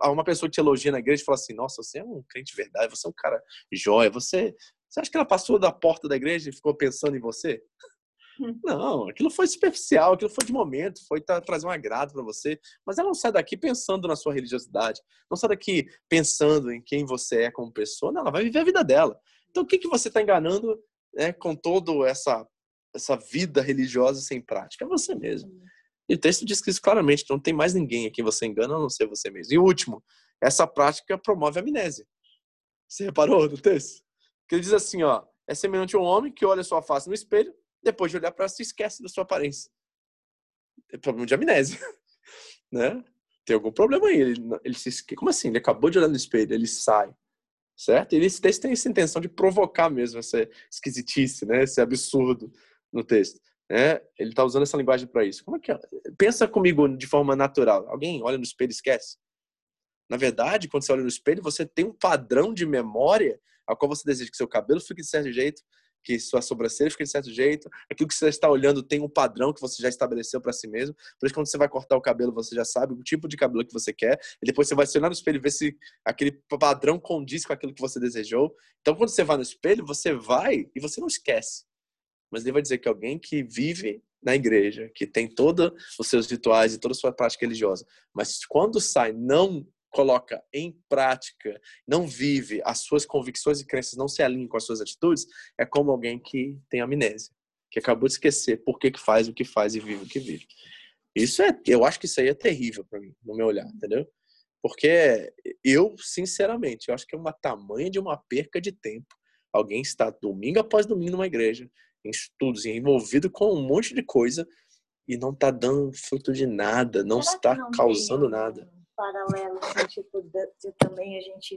Uma pessoa que te elogia na igreja e fala assim: Nossa, você é um crente de verdade, você é um cara jóia, você. Você acha que ela passou da porta da igreja e ficou pensando em você? Não, aquilo foi superficial, aquilo foi de momento, foi trazer um agrado para você, mas ela não sai daqui pensando na sua religiosidade, não sai daqui pensando em quem você é como pessoa, não, ela vai viver a vida dela. Então, o que, que você está enganando né, com toda essa essa vida religiosa sem prática? É você mesmo. E o texto diz que isso claramente, não tem mais ninguém a quem você engana a não ser você mesmo. E o último, essa prática promove a amnésia. Você reparou no texto? Que ele diz assim, ó, é semelhante a um homem que olha sua face no espelho, depois de olhar para se esquece da sua aparência. É problema de amnésia, né? Tem algum problema aí. Ele, ele se esque... Como assim? Ele acabou de olhar no espelho, ele sai, certo? E texto tem essa intenção de provocar mesmo essa esquisitice, né? Esse absurdo no texto. Né? Ele está usando essa linguagem para isso. Como é que é? Pensa comigo de forma natural. Alguém olha no espelho e esquece? Na verdade, quando você olha no espelho, você tem um padrão de memória a qual você deseja que seu cabelo fique de certo jeito, que sua sobrancelha fique de certo jeito. Aquilo que você está olhando tem um padrão que você já estabeleceu para si mesmo. Por isso, quando você vai cortar o cabelo, você já sabe o tipo de cabelo que você quer. E depois você vai se olhar no espelho e ver se aquele padrão condiz com aquilo que você desejou. Então, quando você vai no espelho, você vai e você não esquece. Mas ele vai dizer que alguém que vive na igreja, que tem todos os seus rituais e toda a sua prática religiosa, mas quando sai não coloca em prática, não vive as suas convicções e crenças, não se alinha com as suas atitudes, é como alguém que tem amnésia, que acabou de esquecer por que, que faz o que faz e vive o que vive. Isso é, eu acho que isso aí é terrível para mim, no meu olhar, entendeu? Porque eu, sinceramente, eu acho que é uma tamanha de uma perca de tempo. Alguém está domingo após domingo numa igreja, em estudos, envolvido com um monte de coisa e não está dando fruto de nada, não Será está não causando tem nada. Paralelo, assim, tipo, de, de também a gente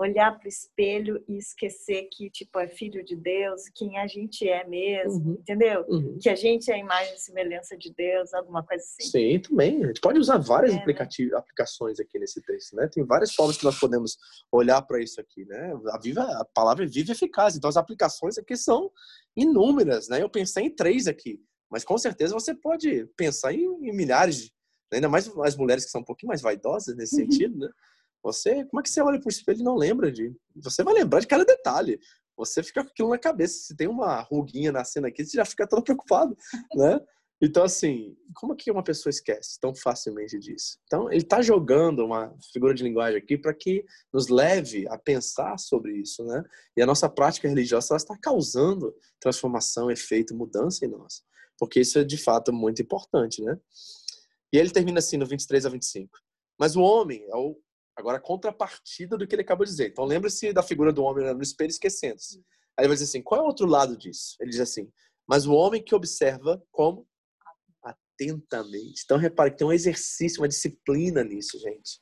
olhar para o espelho e esquecer que, tipo, é filho de Deus, quem a gente é mesmo, Uhum. entendeu? Uhum. Que a gente é a imagem e semelhança de Deus, alguma coisa assim. Sim, também. A gente pode usar várias É, né? aplicações aqui nesse texto, né? Tem várias formas que nós podemos olhar para isso aqui, né? A, viva, a palavra é viva e eficaz. Então, as aplicações aqui são inúmeras, né? Eu pensei em três aqui, mas com certeza você pode pensar em, em milhares, de, ainda mais as mulheres que são um pouquinho mais vaidosas nesse Uhum. sentido, né? Você, como é que você olha para o espelho e não lembra de? Você vai lembrar de cada detalhe. Você fica com aquilo na cabeça. Se tem uma ruguinha nascendo aqui, você já fica todo preocupado, né? Então, assim, como que uma pessoa esquece tão facilmente disso? Então, ele está jogando uma figura de linguagem aqui para que nos leve a pensar sobre isso, né? E a nossa prática religiosa está causando transformação, efeito, mudança em nós. Porque isso é, de fato, muito importante, né? E ele termina assim, no 23 a 25. Mas o homem é o, agora a contrapartida do que ele acabou de dizer. Então, lembre-se da figura do homem no espelho esquecendo-se. Aí ele vai dizer assim, qual é o outro lado disso? Ele diz assim, mas o homem que observa como? Atentamente. Então, repare que tem um exercício, uma disciplina nisso, gente.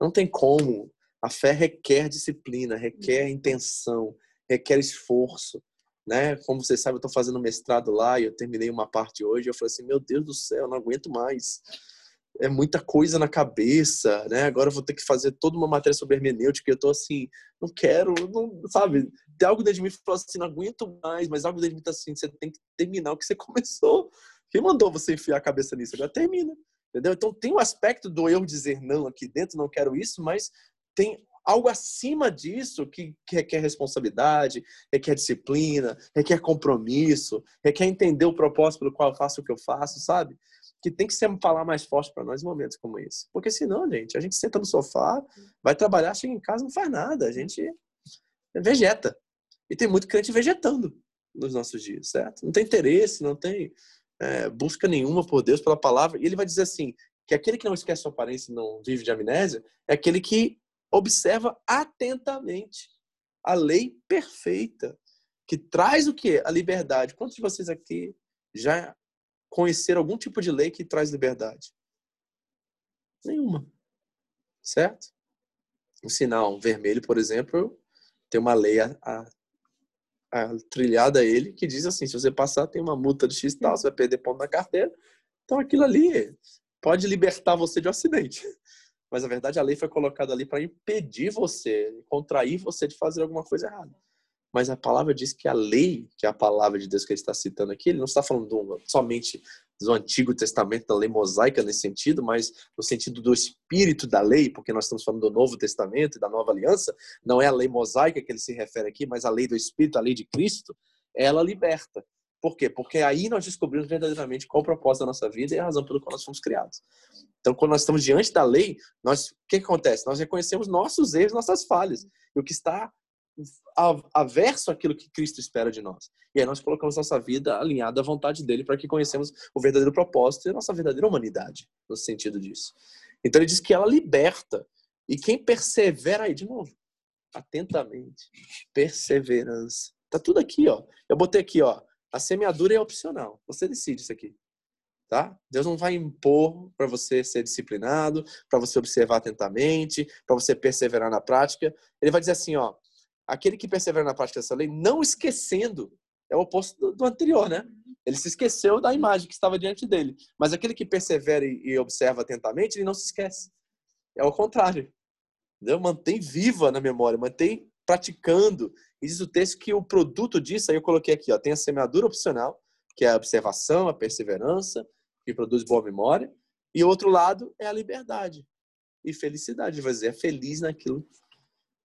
Não tem como. A fé requer disciplina, requer intenção, requer esforço. Né? Como você sabe, eu estou fazendo mestrado lá e eu terminei uma parte hoje. Eu falei assim: meu Deus do céu, eu não aguento mais. É muita coisa na cabeça, né? Agora eu vou ter que fazer toda uma matéria sobre hermenêutica. Eu estou assim, não quero, não, sabe? Tem algo dentro de mim que fala assim: não aguento mais, mas algo dentro de mim está assim: você tem que terminar o que você começou. Quem mandou você enfiar a cabeça nisso? Agora termina. Entendeu? Então tem o aspecto do eu dizer não aqui dentro, não quero isso, mas tem algo acima disso que, que requer responsabilidade, requer disciplina, requer compromisso, requer entender o propósito pelo qual eu faço o que eu faço, sabe? Que tem que ser falar mais forte para nós em momentos como esse. Porque senão, gente, a gente senta no sofá, vai trabalhar, chega em casa, não faz nada. A gente vegeta. E tem muito crente vegetando nos nossos dias, certo? Não tem interesse, não tem é, busca nenhuma por Deus, pela palavra. E ele vai dizer assim, que aquele que não esquece sua aparência e não vive de amnésia é aquele que observa atentamente a lei perfeita, que traz o quê? A liberdade. Quantos de vocês aqui já conheceram algum tipo de lei que traz liberdade? Nenhuma. Certo? O sinal vermelho, por exemplo, tem uma lei a, a, a, trilhada a ele que diz assim: se você passar, tem uma multa de X tal, você vai perder ponto na carteira. Então aquilo ali pode libertar você de um acidente. Mas na verdade a lei foi colocada ali para impedir você, contrair você de fazer alguma coisa errada. Mas a palavra diz que a lei, que é a palavra de Deus que ele está citando aqui, ele não está falando do, somente do Antigo Testamento, da lei mosaica nesse sentido, mas no sentido do espírito da lei, porque nós estamos falando do Novo Testamento e da Nova Aliança, não é a lei mosaica que ele se refere aqui, mas a lei do Espírito, a lei de Cristo, ela liberta. Por quê? Porque aí nós descobrimos verdadeiramente qual o propósito da nossa vida e a razão pelo qual nós fomos criados. Então, quando nós estamos diante da lei, nós, o que, acontece? Nós reconhecemos nossos erros, nossas falhas. E o que está averso àquilo que Cristo espera de nós. E aí nós colocamos nossa vida alinhada à vontade dele para que conhecemos o verdadeiro propósito e a nossa verdadeira humanidade, no sentido disso. Então ele diz que ela liberta. E quem persevera aí, de novo, atentamente, perseverança. Tá tudo aqui, ó. Eu botei aqui, ó. A semeadura é opcional. Você decide isso aqui. Tá? Deus não vai impor para você ser disciplinado, para você observar atentamente, para você perseverar na prática. Ele vai dizer assim, ó, aquele que persevera na prática dessa lei, não esquecendo, é o oposto do, anterior, né? Ele se esqueceu da imagem que estava diante dele. Mas aquele que persevera e, e observa atentamente, ele não se esquece. É o contrário. Entendeu? Mantém viva na memória, mantém praticando. E diz o texto que o produto disso, aí eu coloquei aqui, ó, tem a semeadura opcional, que é a observação, a perseverança, que produz boa memória. E o outro lado é a liberdade e felicidade. Vai dizer, é feliz naquilo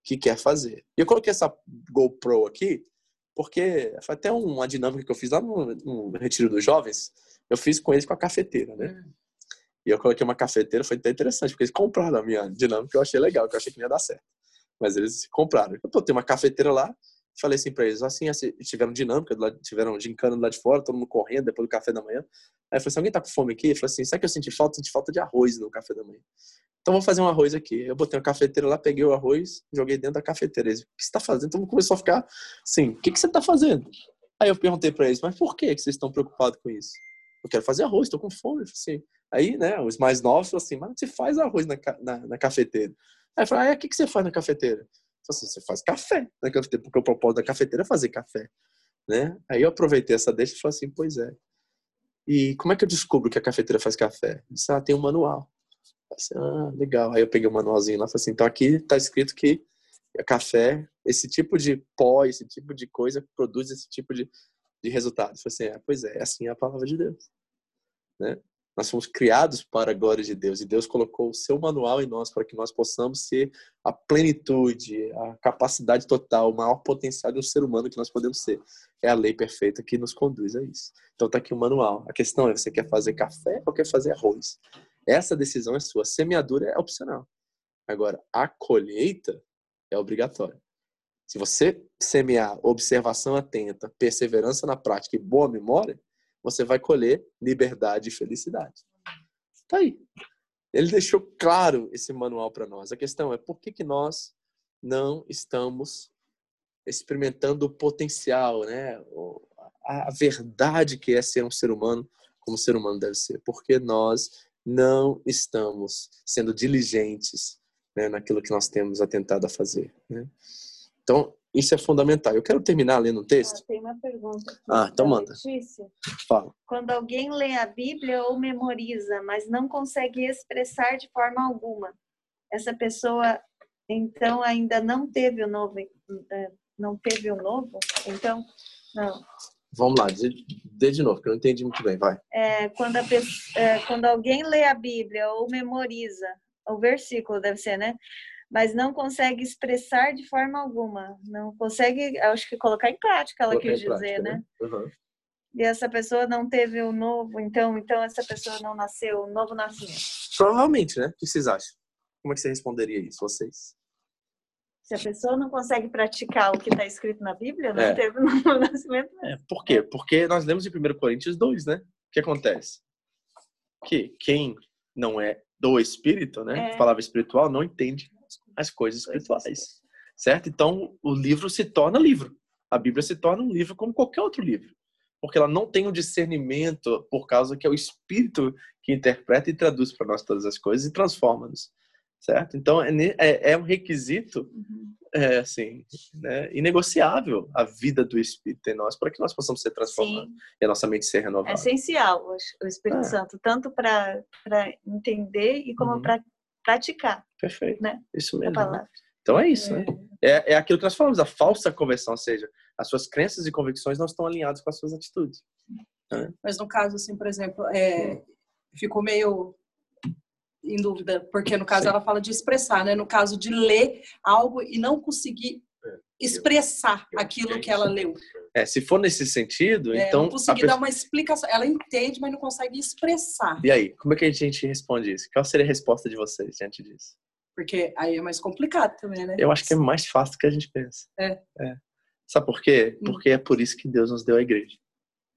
que quer fazer. E eu coloquei essa GoPro aqui, porque foi até uma dinâmica que eu fiz lá no, no Retiro dos Jovens. Eu fiz com eles com a cafeteira, né? E eu coloquei uma cafeteira, foi até interessante, porque eles compraram a minha dinâmica, eu achei legal, que eu achei que não ia dar certo. Mas eles compraram. Eu botei uma cafeteira lá, falei assim pra eles, assim, assim tiveram dinâmica, tiveram gincana lado de fora, todo mundo correndo depois do café da manhã. Aí eu falei assim, alguém tá com fome aqui? Eu falei assim, sabe que eu senti falta? Senti falta de arroz no café da manhã. Então vou fazer um arroz aqui. Eu botei uma cafeteira lá, peguei o arroz, joguei dentro da cafeteira. Eles, o que você tá fazendo? Então começou a ficar assim, o que, que você tá fazendo? Aí eu perguntei pra eles, mas por que que vocês estão preocupados com isso? Eu quero fazer arroz, tô com fome. Assim, aí, né, os mais novos assim, mas você faz arroz na, na, na cafeteira. Aí falei, ah, é, o que, que você faz na cafeteira? Assim, você faz café na cafeteira, porque o propósito da cafeteira é fazer café. Né? Aí eu aproveitei essa deixa e falei assim, pois é. E como é que eu descubro que a cafeteira faz café? Eu disse, ah, tem um manual. Disse, ah, legal. Aí eu peguei o manualzinho lá e falei assim, então aqui tá escrito que café, esse tipo de pó, esse tipo de coisa produz esse tipo de, de resultado. Eu falei assim, ah, pois é, assim é a palavra de Deus. Né? Nós fomos criados para a glória de Deus e Deus colocou o seu manual em nós para que nós possamos ser a plenitude, a capacidade total, o maior potencial de um ser humano que nós podemos ser. É a lei perfeita que nos conduz a isso. Então tá aqui o manual. A questão é você quer fazer café ou quer fazer arroz? Essa decisão é sua. A semeadura é opcional. Agora, a colheita é obrigatória. Se você semear observação atenta, perseverança na prática e boa memória, você vai colher liberdade e felicidade. Tá aí. Ele deixou claro esse manual para nós. A questão é por que, que nós não estamos experimentando o potencial, né? O- a verdade que é ser um ser humano como um ser humano deve ser. Porque nós não estamos sendo diligentes né, naquilo que nós temos atentado a fazer. Né? Então, isso é fundamental. Eu quero terminar lendo um Ah, texto. tem uma pergunta. aqui Ah, então da manda. Letícia. Fala. Quando alguém lê a Bíblia ou memoriza, mas não consegue expressar de forma alguma, essa pessoa então ainda não teve o novo, eh, não teve o novo? Então, não. Vamos lá, dê de novo, que eu não entendi muito bem. Vai. É, quando, a pes- é, quando alguém lê a Bíblia ou memoriza, o versículo deve ser, né? Mas não consegue expressar de forma alguma, não consegue, acho que colocar em prática, ela Colocar quis dizer, prática, né? Uhum. E essa pessoa não teve o novo, então, então essa pessoa não nasceu, o novo nascimento. Provavelmente, né? O que vocês acham? Como é que você responderia isso, vocês? Se a pessoa não consegue praticar o que está escrito na Bíblia, não É. teve o novo nascimento. É, por quê? Porque nós lemos em 1 Coríntios 2, né? O que acontece? Que quem não é do Espírito, né? É. Palavra espiritual, não entende as coisas espirituais. Certo? Então, o livro se torna livro. A Bíblia se torna um livro como qualquer outro livro. Porque ela não tem o discernimento por causa que é o Espírito que interpreta e traduz para nós todas as coisas e transforma-nos. Certo? Então, é, é, é um requisito é, assim, né, inegociável a vida do Espírito em nós para que nós possamos ser transformados Sim, e a nossa mente ser é renovada. essencial o- o Espírito É. Santo, tanto para entender e como Uhum. para praticar Perfeito. né, Isso mesmo. palavra. Então é isso, né? É, é aquilo que nós falamos, a falsa conversão, ou seja, as suas crenças e convicções não estão alinhadas com as suas atitudes. Mas no caso, assim, por exemplo, é, ficou meio em dúvida, porque no caso Sim. ela fala de expressar, né? No caso de ler algo e não conseguir expressar eu aquilo entendo. que ela leu. É, se for nesse sentido, É, então. não conseguir pessoa- dar uma explicação. Ela entende, mas não consegue expressar. E aí, como é que a gente responde isso? Qual seria a resposta de vocês diante disso? Porque aí é mais complicado também, né? Eu acho que é mais fácil do que a gente pensa. É. Sabe por quê? Hum. Porque é por isso que Deus nos deu a igreja.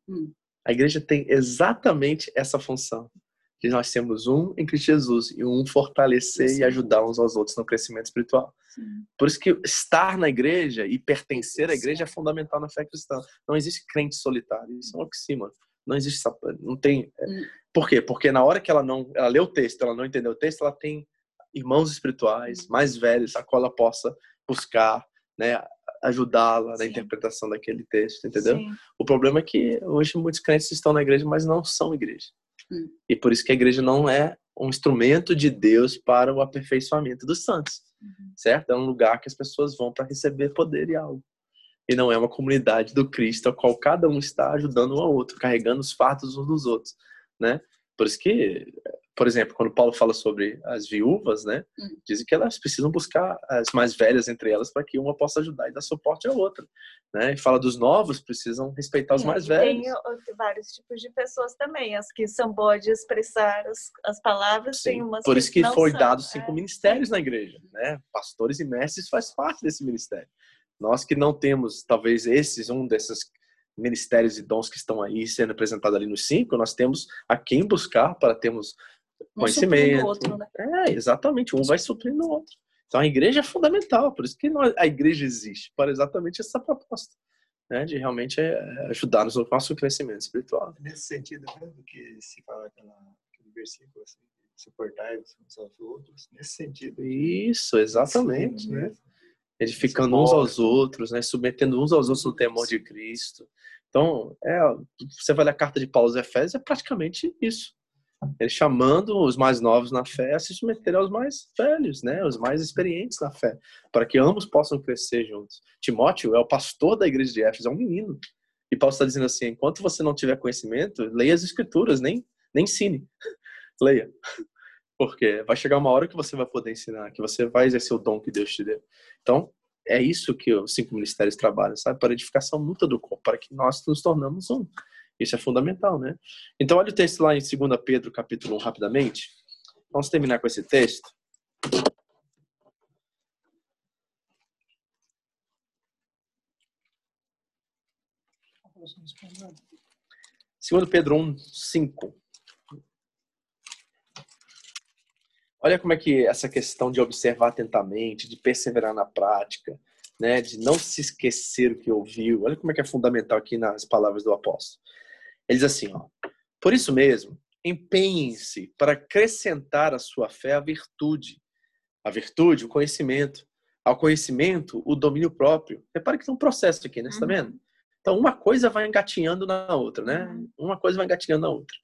Hum. A igreja tem exatamente essa função. De nós temos um em Cristo Jesus e um fortalecer Isso. e ajudar uns aos outros no crescimento espiritual. Por isso que estar na igreja e pertencer à igreja é fundamental na fé cristã. Não existe crente solitário. Isso é um oxímoron. Não existe não tem. Hum. Por quê? Porque na hora que ela não, ela lê o texto, ela não entendeu o texto, ela tem irmãos espirituais mais velhos a qual ela possa buscar, né, ajudá-la na interpretação daquele texto, entendeu? Sim. O problema é que hoje muitos crentes estão na igreja, mas não são igreja. Hum. E por isso que a igreja não é um instrumento de Deus para o aperfeiçoamento dos santos, certo? É um lugar que as pessoas vão para receber poder e algo. E não é uma comunidade do Cristo a qual cada um está ajudando um ao outro, carregando os fatos uns dos outros, né? Por isso que, por exemplo, quando Paulo fala sobre as viúvas, né? Hum. Dizem que elas precisam buscar as mais velhas entre elas para que uma possa ajudar e dar suporte à outra, né? E fala dos novos, precisam respeitar os É, mais velhos. Tem vários tipos de pessoas também, as que são boas de expressar as, as palavras, tem Sim, umas Por isso que não foi são, dado é. cinco ministérios na igreja, né? Pastores e mestres faz parte desse ministério. Nós que não temos, talvez esses, um desses ministérios e dons que estão aí sendo apresentados ali nos cinco, nós temos a quem buscar para termos Um conhecimento. outro, né? É, exatamente, um vai suprindo o outro. Então a igreja é fundamental, por isso que a igreja existe, para exatamente essa proposta, né? De realmente é, ajudar-nos no nosso crescimento espiritual. Nesse sentido mesmo que se fala aquela, aquele versículo assim, suportar uns aos outros, nesse sentido. Isso, exatamente, Sim, né? né? edificando uns aos outros, né? submetendo uns aos outros no temor de Cristo. Então, é, você vai ler a carta de Paulo aos Efésios, é praticamente isso. Ele chamando os mais novos na fé a se submeterem aos mais velhos, né? os mais experientes na fé, para que ambos possam crescer juntos. Timóteo é o pastor da igreja de Éfeso, é um menino. E Paulo está dizendo assim: enquanto você não tiver conhecimento, leia as escrituras, nem, nem ensine. Leia. Porque vai chegar uma hora que você vai poder ensinar, que você vai exercer o dom que Deus te deu. Então, é isso que os cinco ministérios trabalham, sabe? Para edificação mútua do corpo, para que nós nos tornamos um. Isso é fundamental, né? Então, olha o texto lá em 2 Pedro, capítulo 1, rapidamente. Vamos terminar com esse texto. Segundo Pedro 1, 5. Olha como é que essa questão de observar atentamente, de perseverar na prática, né, de não se esquecer o que ouviu. Olha como é que é fundamental aqui nas palavras do apóstolo. Ele diz assim, ó: Por isso mesmo, empenhem-se para acrescentar à sua fé a virtude, a virtude, o conhecimento, ao conhecimento, o domínio próprio. Repara que tem um processo aqui, né? Você tá vendo? Então, uma coisa vai engatinhando na outra, né? Uma coisa vai engatinhando na outra.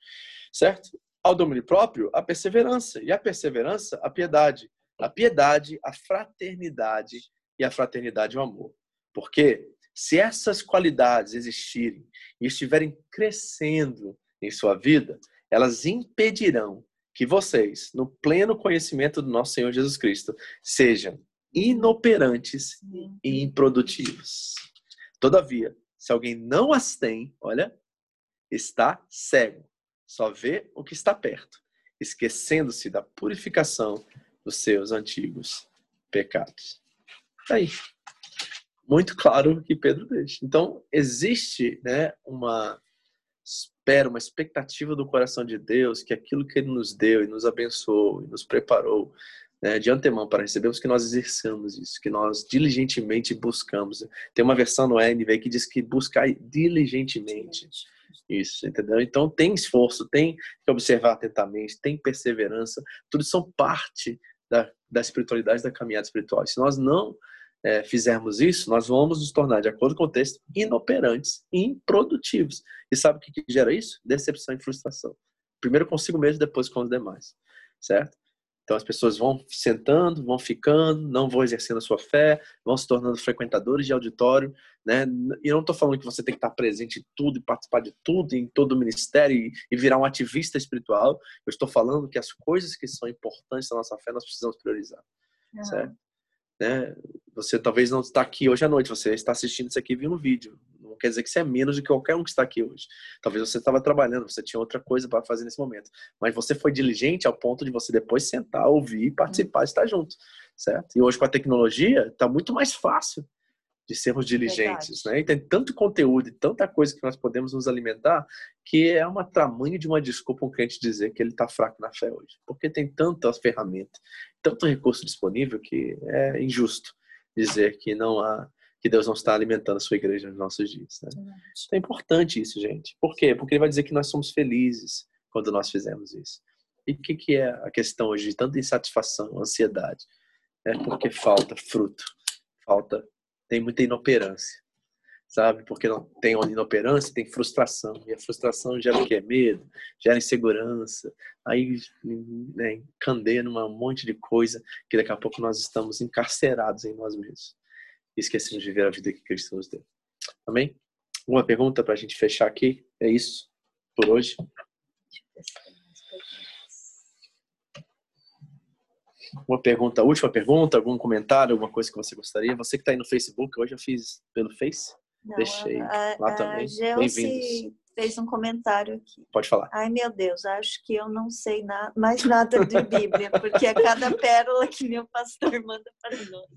Certo? Ao domínio próprio, a perseverança. E a perseverança, a piedade. A piedade, a fraternidade. E a fraternidade, o amor. Porque se essas qualidades existirem e estiverem crescendo em sua vida, elas impedirão que vocês, no pleno conhecimento do nosso Senhor Jesus Cristo, sejam inoperantes e improdutivos. Todavia, se alguém não as tem, olha, está cego, só vê o que está perto, esquecendo-se da purificação dos seus antigos pecados. Tá aí. Muito claro que Pedro deixa. Então, existe né, uma espera, uma expectativa do coração de Deus que aquilo que Ele nos deu e nos abençoou e nos preparou né, de antemão para recebermos, que nós exerçamos isso, que nós diligentemente buscamos. Tem uma versão no NVI que diz que buscar diligentemente. Isso, entendeu? Então tem esforço, tem que observar atentamente, tem perseverança, tudo são parte da, da espiritualidade, da caminhada espiritual. Se nós não é, fizermos isso, nós vamos nos tornar, de acordo com o texto, inoperantes e improdutivos. E sabe o que, que gera isso? Decepção e frustração. Primeiro consigo mesmo, depois com os demais. Certo? Então as pessoas vão sentando, vão ficando, não vão exercendo a sua fé, vão se tornando frequentadores de auditório, né? E eu não estou falando que você tem que estar presente em tudo e participar de tudo, em todo o ministério e, e virar um ativista espiritual. Eu estou falando que as coisas que são importantes na nossa fé nós precisamos priorizar, certo? Né? Você talvez não está aqui hoje à noite, você está assistindo isso aqui via um vídeo. Não quer dizer que você é menos do que qualquer um que está aqui hoje. Talvez você estava trabalhando, você tinha outra coisa para fazer nesse momento. Mas você foi diligente ao ponto de você depois sentar, ouvir, participar, estar junto, certo? E hoje com a tecnologia está muito mais fácil de sermos diligentes, né? E tem tanto conteúdo e tanta coisa que nós podemos nos alimentar que é uma tamanho de uma desculpa um crente dizer que ele está fraco na fé hoje, porque tem tanta ferramenta, tanto recurso disponível que é injusto dizer que não há que Deus não está alimentando a sua igreja nos nossos dias. Né? É importante isso, gente. Por quê? Porque ele vai dizer que nós somos felizes quando nós fizemos isso. E o que, que é a questão hoje de tanta insatisfação, ansiedade? É porque falta fruto, falta tem muita inoperância, sabe? Porque não tem inoperância, tem frustração. E a frustração gera o quê? Medo, gera insegurança. Aí né, candeia num monte de coisa que daqui a pouco nós estamos encarcerados em nós mesmos. E esquecemos de viver a vida que Cristo nos deu. Amém? Uma pergunta para a gente fechar aqui. É isso por hoje. Uma pergunta, última pergunta, algum comentário, alguma coisa que você gostaria? Você que está aí no Facebook, hoje eu fiz pelo Face. Não, Deixei a, lá a também. Bem-vindos. fez um comentário aqui. Pode falar. Ai, meu Deus, acho que eu não sei na, mais nada de Bíblia, porque é cada pérola que meu pastor manda para nós.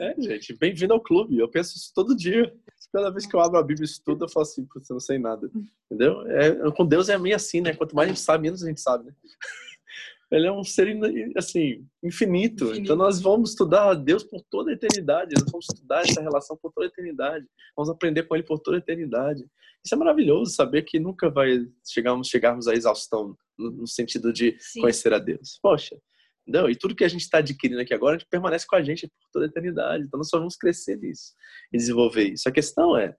É, gente, bem-vindo ao clube. Eu penso isso todo dia. Cada vez que eu abro a Bíblia e estudo, eu falo assim, putz, eu não sei nada. Entendeu? É, com Deus é meio assim, né? Quanto mais a gente sabe, menos a gente sabe, né? Ele é um ser, assim, infinito. Infinito. Então nós vamos estudar a Deus por toda a eternidade. Nós vamos estudar essa relação por toda a eternidade. Vamos aprender com Ele por toda a eternidade. Isso é maravilhoso, saber que nunca vai chegarmos, chegarmos à exaustão, no, sentido de Sim. conhecer a Deus. Poxa, entendeu? E tudo que a gente está adquirindo aqui agora, permanece com a gente por toda a eternidade. Então nós só vamos crescer nisso e desenvolver isso. A questão é,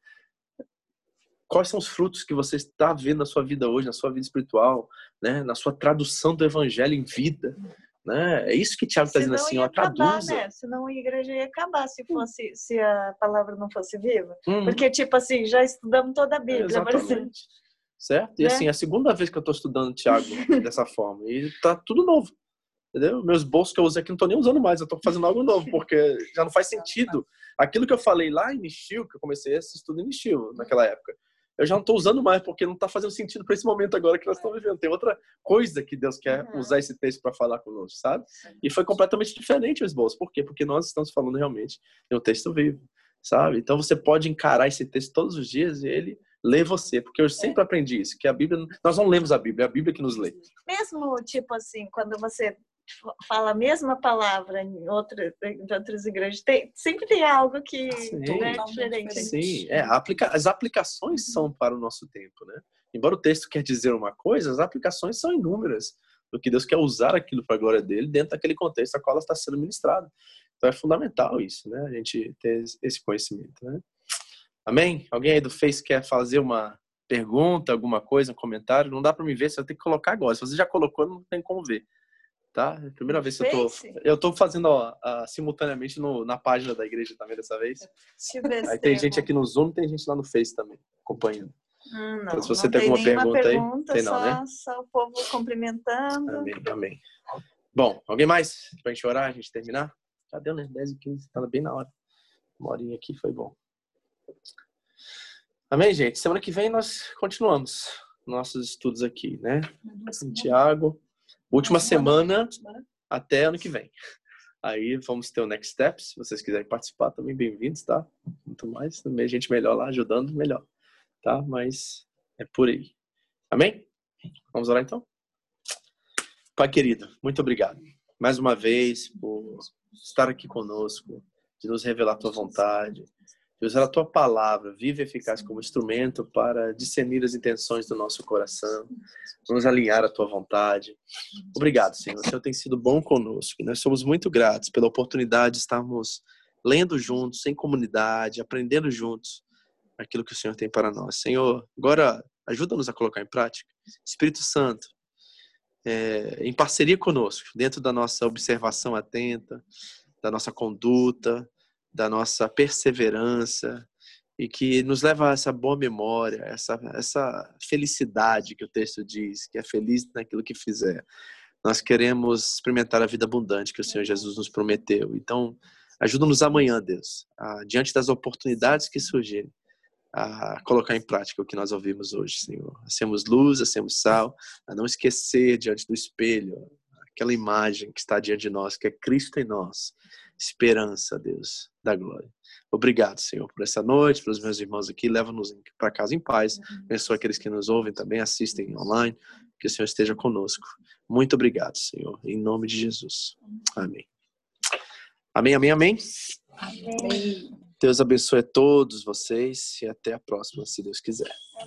quais são os frutos que você está vendo na sua vida hoje, na sua vida espiritual, né? na sua tradução do evangelho em vida. Né? É isso que Tiago está dizendo assim, ó, traduza. né? Senão a igreja ia acabar se fosse se a palavra não fosse viva. Hum, Porque, tipo assim, já estudamos toda a Bíblia, exemplo. exatamente. Certo? E Né? assim, é a segunda vez que eu estou estudando Tiago dessa forma. E tá tudo novo. Entendeu? Meus bolsos que eu usei aqui não estou nem usando mais, eu estou fazendo algo novo, porque já não faz sentido. Aquilo que eu falei lá em Nishio, que eu comecei esse estudo em Nishio naquela época, eu já não estou usando mais, porque não está fazendo sentido para esse momento agora que nós estamos vivendo. Tem outra coisa que Deus quer Uhum. usar esse texto para falar conosco, sabe? E foi completamente diferente o esboço. Por quê? Porque nós estamos falando realmente de um texto vivo, sabe? Então você pode encarar esse texto todos os dias e ele lê você. Porque eu sempre aprendi isso, que a Bíblia... Nós não lemos a Bíblia, é a Bíblia que nos lê. Mesmo, tipo assim, quando você fala a mesma palavra em, outra, em outras igrejas, tem- sempre tem algo que Sim. né, é diferente. Sim, é, aplica... as aplicações são para o nosso tempo, né? Embora o texto quer dizer uma coisa, as aplicações são inúmeras do que Deus quer usar aquilo para a glória dele dentro daquele contexto a qual ela está sendo ministrada. Então é fundamental isso, né? A gente ter esse conhecimento, né? Amém? Alguém aí do Face quer fazer uma pergunta, alguma coisa, um comentário? Não dá para me ver, você vai ter que colocar agora. Se você já colocou, não tem como ver. Tá? É primeira vez que eu tô. Eu tô fazendo ó, ah, simultaneamente no- na página da igreja também dessa vez. Aí tem gente aqui no Zoom, tem gente lá no Face também, acompanhando. Hum, Então, se você tem alguma nenhuma pergunta aí, pergunta, tem não, só, né? só o povo cumprimentando. Amém, amém. Bom, alguém mais? Pra gente orar, a gente terminar? Já deu, né? 10 e 15, tá bem na hora. Uma horinha aqui foi bom. Amém, gente? Semana que vem nós continuamos nossos estudos aqui, né? Em Tiago. Última semana até ano que vem. Aí vamos ter o Next Steps. Se vocês quiserem participar, também bem-vindos, tá? Muito mais. Também gente melhor lá ajudando, melhor. Tá? Mas é por aí. Amém? Vamos orar então? Pai querido, muito obrigado. Mais uma vez por estar aqui conosco, de nos revelar a tua vontade, de usar a tua palavra viva e eficaz como instrumento para discernir as intenções do nosso coração, nos alinhar à tua vontade. Obrigado, Senhor. O Senhor tem sido bom conosco. Nós somos muito gratos pela oportunidade de estarmos lendo juntos, em comunidade, aprendendo juntos aquilo que o Senhor tem para nós. Senhor, agora ajuda-nos a colocar em prática. Espírito Santo, é, em parceria conosco, dentro da nossa observação atenta, da nossa conduta, da nossa perseverança, e que nos leva a essa boa memória, essa, essa felicidade que o texto diz, que é feliz naquilo que fizer. Nós queremos experimentar a vida abundante que o Senhor Jesus nos prometeu. Então, ajuda-nos amanhã, Deus, a, diante das oportunidades que surgirem, a colocar em prática o que nós ouvimos hoje, Senhor. A sermos luz, a sermos sal, a não esquecer diante do espelho aquela imagem que está diante de nós, que é Cristo em nós, esperança, Deus, da glória. Obrigado, Senhor, por essa noite, pelos meus irmãos aqui. Leva-nos para casa em paz. Abençoa aqueles que nos ouvem também, assistem online. Que o Senhor esteja conosco. Muito obrigado, Senhor. Em nome de Jesus. Amém. Amém, amém, amém. Amém. Deus abençoe a todos vocês e até a próxima, se Deus quiser.